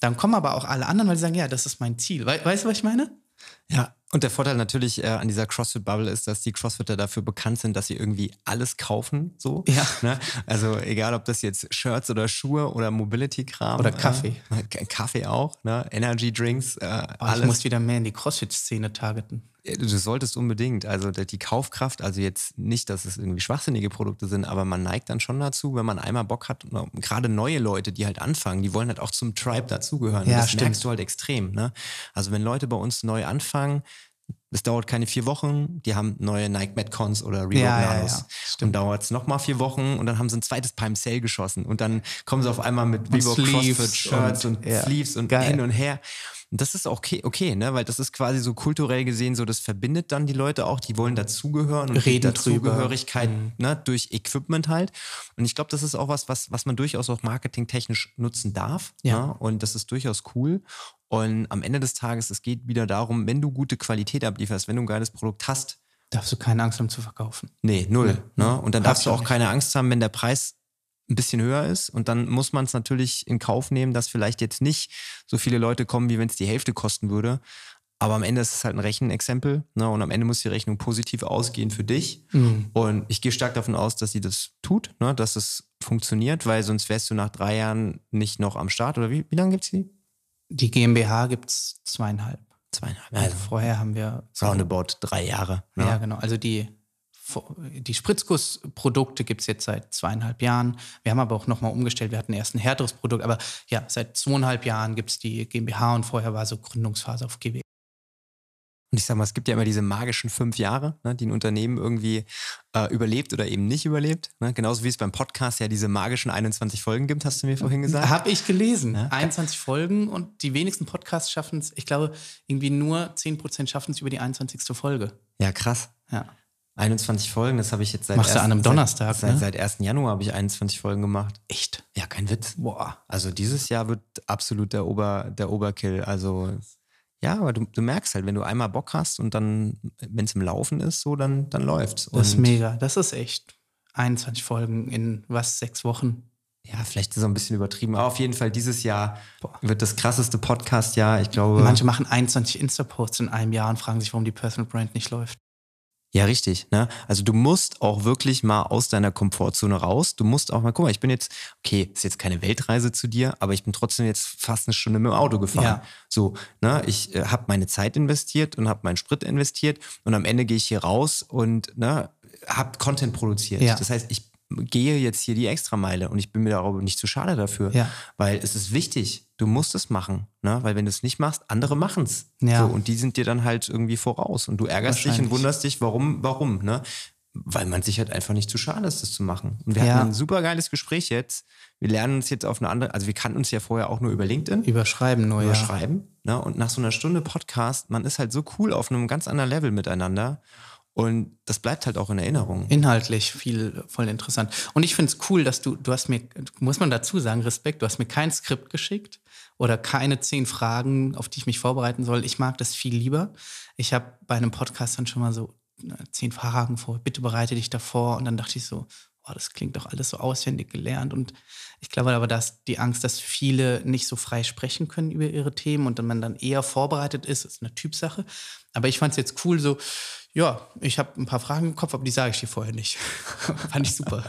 dann kommen aber auch alle anderen, weil sie sagen, ja, das ist mein Ziel. We weißt du, was ich meine? Ja, und der Vorteil natürlich äh, an dieser CrossFit-Bubble ist, dass die CrossFitter dafür bekannt sind, dass sie irgendwie alles kaufen. So. Ja. Ne? Also egal, ob das jetzt Shirts oder Schuhe oder Mobility-Kram. Oder Kaffee. Äh, Kaffee auch, ne? Energy Drinks. Äh, oh, ich muss wieder mehr in die CrossFit-Szene targeten. Du solltest unbedingt. Also die Kaufkraft, also jetzt nicht, dass es irgendwie schwachsinnige Produkte sind, aber man neigt dann schon dazu, wenn man einmal Bock hat, gerade neue Leute, die halt anfangen, die wollen halt auch zum Tribe dazugehören. Ja, das stimmt. merkst du halt extrem. Ne? Also wenn Leute bei uns neu anfangen, es dauert keine vier Wochen, die haben neue Nike Metcons oder Reebok ja, Nanos. Ja, ja. Dann dauert es nochmal vier Wochen und dann haben sie ein zweites Palm Sale geschossen und dann kommen sie auf einmal mit Reebok CrossFit Shirts und, und Sleeves und Geil. hin und her. Und das ist okay, okay, ne? Weil das ist quasi so kulturell gesehen so, das verbindet dann die Leute auch, die wollen dazugehören und Reden Dazugehörigkeit mhm. ne, durch Equipment halt. Und ich glaube, das ist auch was, was, was man durchaus auch marketingtechnisch nutzen darf. Ja. Ne? Und das ist durchaus cool. Und am Ende des Tages, es geht wieder darum, wenn du gute Qualität ablieferst, wenn du ein geiles Produkt hast, darfst du keine Angst haben zu verkaufen. Nee, null. Nee. Ne? Und dann darfst du auch keine Angst haben, wenn der Preis ein bisschen höher ist. Und dann muss man es natürlich in Kauf nehmen, dass vielleicht jetzt nicht so viele Leute kommen, wie wenn es die Hälfte kosten würde. Aber am Ende ist es halt ein Rechenexempel. Ne? Und am Ende muss die Rechnung positiv ausgehen für dich. Mhm. Und ich gehe stark davon aus, dass sie das tut, ne? dass es funktioniert, weil sonst wärst du nach drei Jahren nicht noch am Start. Oder wie, wie lange gibt es die? Die GmbH gibt es zweieinhalb. Zweieinhalb. Also vorher haben wir. So Roundabout drei Jahre. Ne? Ja, genau. Also die die Spritzgussprodukte gibt es jetzt seit zweieinhalb Jahren. Wir haben aber auch nochmal umgestellt. Wir hatten erst ein härteres Produkt, aber ja, seit zweieinhalb Jahren gibt es die GmbH und vorher war so Gründungsphase auf GmbH. Und ich sag mal, es gibt ja immer diese magischen fünf Jahre, ne, die ein Unternehmen irgendwie äh, überlebt oder eben nicht überlebt. Ne? Genauso wie es beim Podcast ja diese magischen 21 Folgen gibt, hast du mir vorhin gesagt. Habe ich gelesen. Ja? 21 Folgen und die wenigsten Podcasts schaffen es, ich glaube, irgendwie nur 10% schaffen es über die 21. Folge. Ja, krass. Ja. 21 Folgen, das habe ich jetzt seit Machst du an einem Donnerstag, Seit, ne? seit, seit 1. Januar habe ich 21 Folgen gemacht. Echt? Ja, kein Witz. Boah. Also dieses Jahr wird absolut der, Ober, der Oberkill. Also ja, aber du, du merkst halt, wenn du einmal Bock hast und dann, wenn es im Laufen ist, so, dann, dann läuft's. Das ist Und mega. Das ist echt 21 Folgen in was, sechs Wochen? Ja, vielleicht ist es ein bisschen übertrieben. Aber auf jeden Fall, dieses Jahr Boah. wird das krasseste Podcast-Jahr. Ich glaube. Manche machen 21 Insta-Posts in einem Jahr und fragen sich, warum die Personal Brand nicht läuft. Ja, richtig. Ne? Also du musst auch wirklich mal aus deiner Komfortzone raus. Du musst auch mal, guck mal, ich bin jetzt, okay, ist jetzt keine Weltreise zu dir, aber ich bin trotzdem jetzt fast eine Stunde mit dem Auto gefahren. Ja. So, ne, ich äh, habe meine Zeit investiert und habe meinen Sprit investiert und am Ende gehe ich hier raus und ne, habe Content produziert. Ja. Das heißt, ich gehe jetzt hier die Extrameile und ich bin mir darüber nicht zu schade dafür, Ja. weil es ist wichtig. Du musst es machen, ne? weil wenn du es nicht machst, andere machen es. Ja. So, und die sind dir dann halt irgendwie voraus und du ärgerst dich und wunderst dich, warum, warum, ne? Weil man sich halt einfach nicht zu schade ist, das zu machen. Und wir Ja. hatten ein super geiles Gespräch jetzt. Wir lernen uns jetzt auf eine andere, also wir kannten uns ja vorher auch nur über LinkedIn, Überschreiben nur, ja. überschreiben. Ne? Und nach so einer Stunde Podcast, man ist halt so cool auf einem ganz anderen Level miteinander. Und das bleibt halt auch in Erinnerung. Inhaltlich viel voll interessant. Und ich finde es cool, dass du, du hast mir, muss man dazu sagen, Respekt, du hast mir kein Skript geschickt oder keine zehn Fragen, auf die ich mich vorbereiten soll. Ich mag das viel lieber. Ich habe bei einem Podcast dann schon mal so äh, zehn Fragen vor, bitte bereite dich davor. Und dann dachte ich so, oh, das klingt doch alles so auswendig gelernt. Und ich glaube aber, dass die Angst, dass viele nicht so frei sprechen können über ihre Themen und dann man dann eher vorbereitet ist, ist eine Typsache. Aber ich fand es jetzt cool, so, ja, ich habe ein paar Fragen im Kopf, aber die sage ich dir vorher nicht. fand ich super.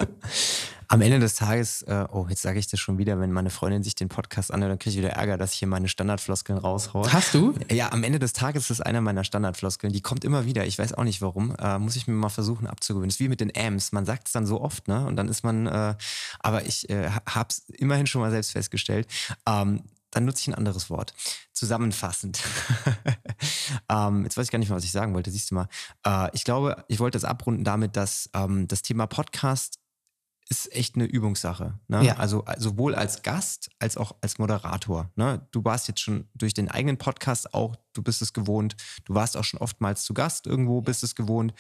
Am Ende des Tages, äh, oh, jetzt sage ich das schon wieder, wenn meine Freundin sich den Podcast anhört, dann kriege ich wieder Ärger, dass ich hier meine Standardfloskeln raushaue. Hast du? Ja, am Ende des Tages ist es einer meiner Standardfloskeln. Die kommt immer wieder. Ich weiß auch nicht warum. Äh, muss ich mir mal versuchen abzugewöhnen. Das ist wie mit den Ams. Man sagt es dann so oft, ne? Und dann ist man, äh, aber ich äh, habe es immerhin schon mal selbst festgestellt. Ähm, dann nutze ich ein anderes Wort. Zusammenfassend. ähm, jetzt weiß ich gar nicht mehr, was ich sagen wollte. Siehst du mal. Äh, ich glaube, ich wollte das abrunden damit, dass ähm, das Thema Podcast ist echt eine Übungssache. Ne? Ja. Also äh, sowohl als Gast als auch als Moderator. Ne? Du warst jetzt schon durch den eigenen Podcast auch, du bist es gewohnt. Du warst auch schon oftmals zu Gast irgendwo, bist es gewohnt.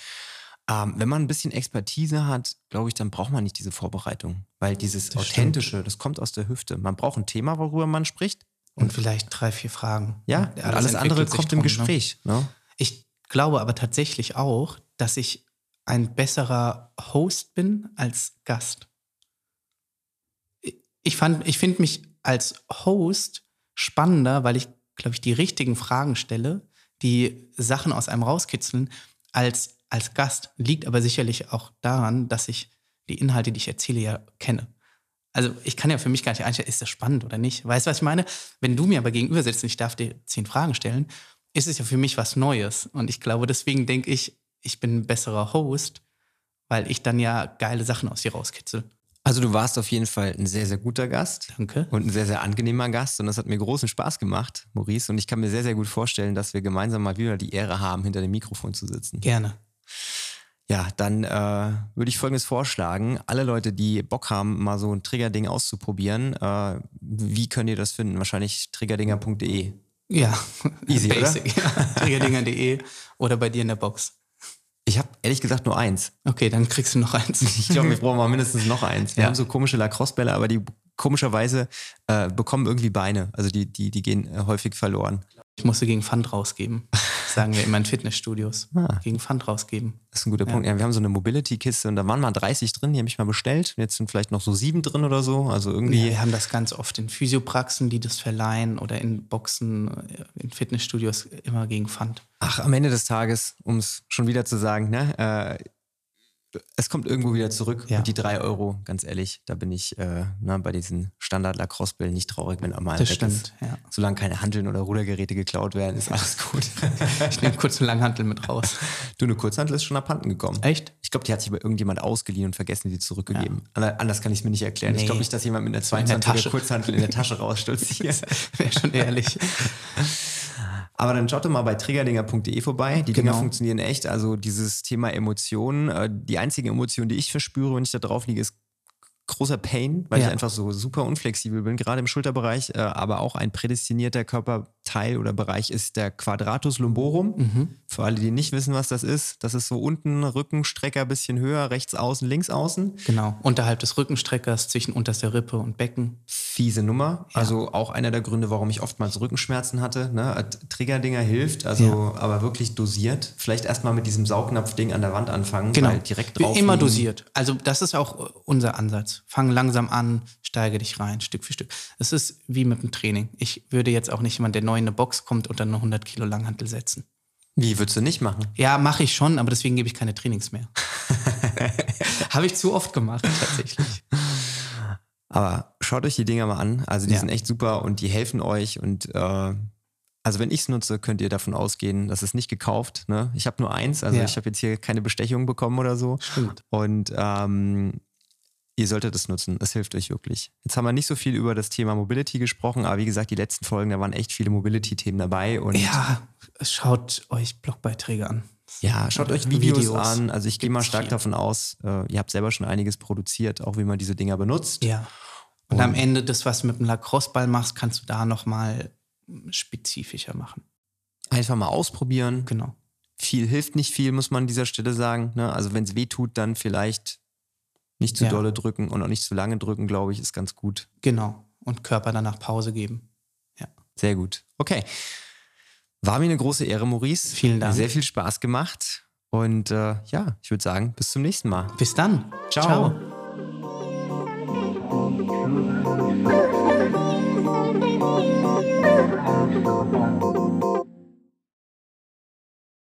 Ähm, wenn man ein bisschen Expertise hat, glaube ich, dann braucht man nicht diese Vorbereitung. Weil dieses Das Authentische, das kommt aus der Hüfte. Man braucht ein Thema, worüber man spricht. Und vielleicht drei, vier Fragen. Ja, Und und alles andere kommt im drum, ne? Gespräch. Ne? Ich glaube aber tatsächlich auch, dass ich ein besserer Host bin als Gast. Ich, fand, ich finde mich als Host spannender, weil ich, glaube ich, die richtigen Fragen stelle, die Sachen aus einem rauskitzeln, als als Gast. Liegt aber sicherlich auch daran, dass ich die Inhalte, die ich erzähle, ja kenne. Also ich kann ja für mich gar nicht einstellen, ist das spannend oder nicht. Weißt du, was ich meine? Wenn du mir aber gegenüber sitzt und ich darf dir zehn Fragen stellen, ist es ja für mich was Neues. Und ich glaube, deswegen denke ich, ich bin ein besserer Host, weil ich dann ja geile Sachen aus dir rauskitzel. Also du warst auf jeden Fall ein sehr, sehr guter Gast. Danke. Und ein sehr, sehr angenehmer Gast. Und das hat mir großen Spaß gemacht, Maurice. Und ich kann mir sehr, sehr gut vorstellen, dass wir gemeinsam mal wieder die Ehre haben, hinter dem Mikrofon zu sitzen. Gerne. Ja, dann äh, würde ich Folgendes vorschlagen. Alle Leute, die Bock haben, mal so ein Triggerding auszuprobieren, äh, wie könnt ihr das finden? Wahrscheinlich triggerdinger.de. Ja, Easy, oder? basic. Ja. Triggerdinger.de oder bei dir in der Box. Ich habe ehrlich gesagt nur eins. Okay, dann kriegst du noch eins. Ich glaube, wir brauchen mal mindestens noch eins. Wir Ja. haben so komische Lacrosse-Bälle, aber die komischerweise äh, bekommen irgendwie Beine. Also die, die, die gehen äh, häufig verloren. Ich musste gegen Pfand rausgeben. Sagen wir in Fitnessstudios. Ah. Gegen Pfand rausgeben. Das ist ein guter Punkt. Ja, wir haben so eine Mobility-Kiste und da waren mal 30 drin, die habe ich mal bestellt. Und jetzt sind vielleicht noch so sieben drin oder so. Also Ja, irgendwie. wir haben das ganz oft in Physiopraxen, die das verleihen oder in Boxen, äh, in Fitnessstudios immer gegen Pfand. Ach, am Ende des Tages, um es schon wieder zu sagen, ne, äh, es kommt irgendwo wieder zurück. Ja. Und die drei Euro, ganz ehrlich, da bin ich äh, ne, bei diesen Standard-Lacrosse-Bällen nicht traurig, wenn einmal Das stimmt, ist. ja. Solange keine Handeln oder Rudergeräte geklaut werden, ist alles gut. Ich nehme kurz einen Langhantel mit raus. du, eine Kurzhantel ist schon abhanden gekommen. Echt? Ich glaube, die hat sich aber irgendjemand ausgeliehen und vergessen, die zurückgegeben. Ander- Anders kann ich es mir nicht erklären. Ich Nee. glaube nicht, dass jemand mit einer In der 22er Tasche. Kurzhantel in der Tasche rausstolziert. Wäre schon ehrlich. Aber dann schaut doch mal bei triggerdinger.de vorbei. Die Dinger Genau. funktionieren echt. Also dieses Thema Emotionen. äh, Die einzige Emotion, die ich verspüre, wenn ich da drauf liege, ist großer Pain, weil Ja. ich einfach so super unflexibel bin, gerade im Schulterbereich, äh, aber auch ein prädestinierter Körper Teil oder Bereich ist der Quadratus lumborum. Mhm. Für alle, die nicht wissen, was das ist, das ist so unten Rückenstrecker bisschen höher, rechts außen, links außen. Genau, unterhalb des Rückenstreckers, zwischen unterster Rippe und Becken. Fiese Nummer. Ja. Also auch einer der Gründe, warum ich oftmals Rückenschmerzen hatte. Ne? Triggerdinger hilft, also aber wirklich dosiert. Vielleicht erstmal mit diesem Saugnapfding an der Wand anfangen, Genau, weil direkt drauf. immer dosiert. Also das ist auch unser Ansatz. Fang langsam an, steige dich rein, Stück für Stück. Es ist wie mit dem Training. Ich würde jetzt auch nicht jemand, der neu in eine Box kommt und dann eine 100 Kilo Langhantel setzen. Wie würdest du nicht machen? Ja, mache ich schon, aber deswegen gebe ich keine Trainings mehr. Habe ich zu oft gemacht, tatsächlich. Aber schaut euch die Dinger mal an. Also die Ja. sind echt super und die helfen euch. Und äh, also wenn ich es nutze, könnt ihr davon ausgehen, das ist nicht gekauft. Ne? Ich habe nur eins, also Ja. ich habe jetzt hier keine Bestechung bekommen oder so. Stimmt. Und ähm, ihr solltet es nutzen. Es hilft euch wirklich. Jetzt haben wir nicht so viel über das Thema Mobility gesprochen, aber wie gesagt, die letzten Folgen, da waren echt viele Mobility-Themen dabei. Und Ja, schaut euch Blogbeiträge an. Ja, schaut euch Videos, Videos. an. Also ich gehe mal stark viel. davon aus, äh, ihr habt selber schon einiges produziert, auch wie man diese Dinger benutzt. Ja. Und, am Ende das, was du mit dem Lacrosse-Ball machst, kannst du da nochmal spezifischer machen. Einfach mal ausprobieren. Genau. Viel hilft nicht viel, muss man an dieser Stelle sagen. Ne? Also wenn es weh tut, dann vielleicht nicht zu Ja. dolle drücken und auch nicht zu lange drücken, glaube ich, ist ganz gut. Genau. Und Körper danach Pause geben. Ja. Sehr gut. Okay. War mir eine große Ehre, Maurice. Vielen Dank. Sehr viel Spaß gemacht. Und äh, ja, ich würde sagen, bis zum nächsten Mal. Bis dann. Ciao. Ciao.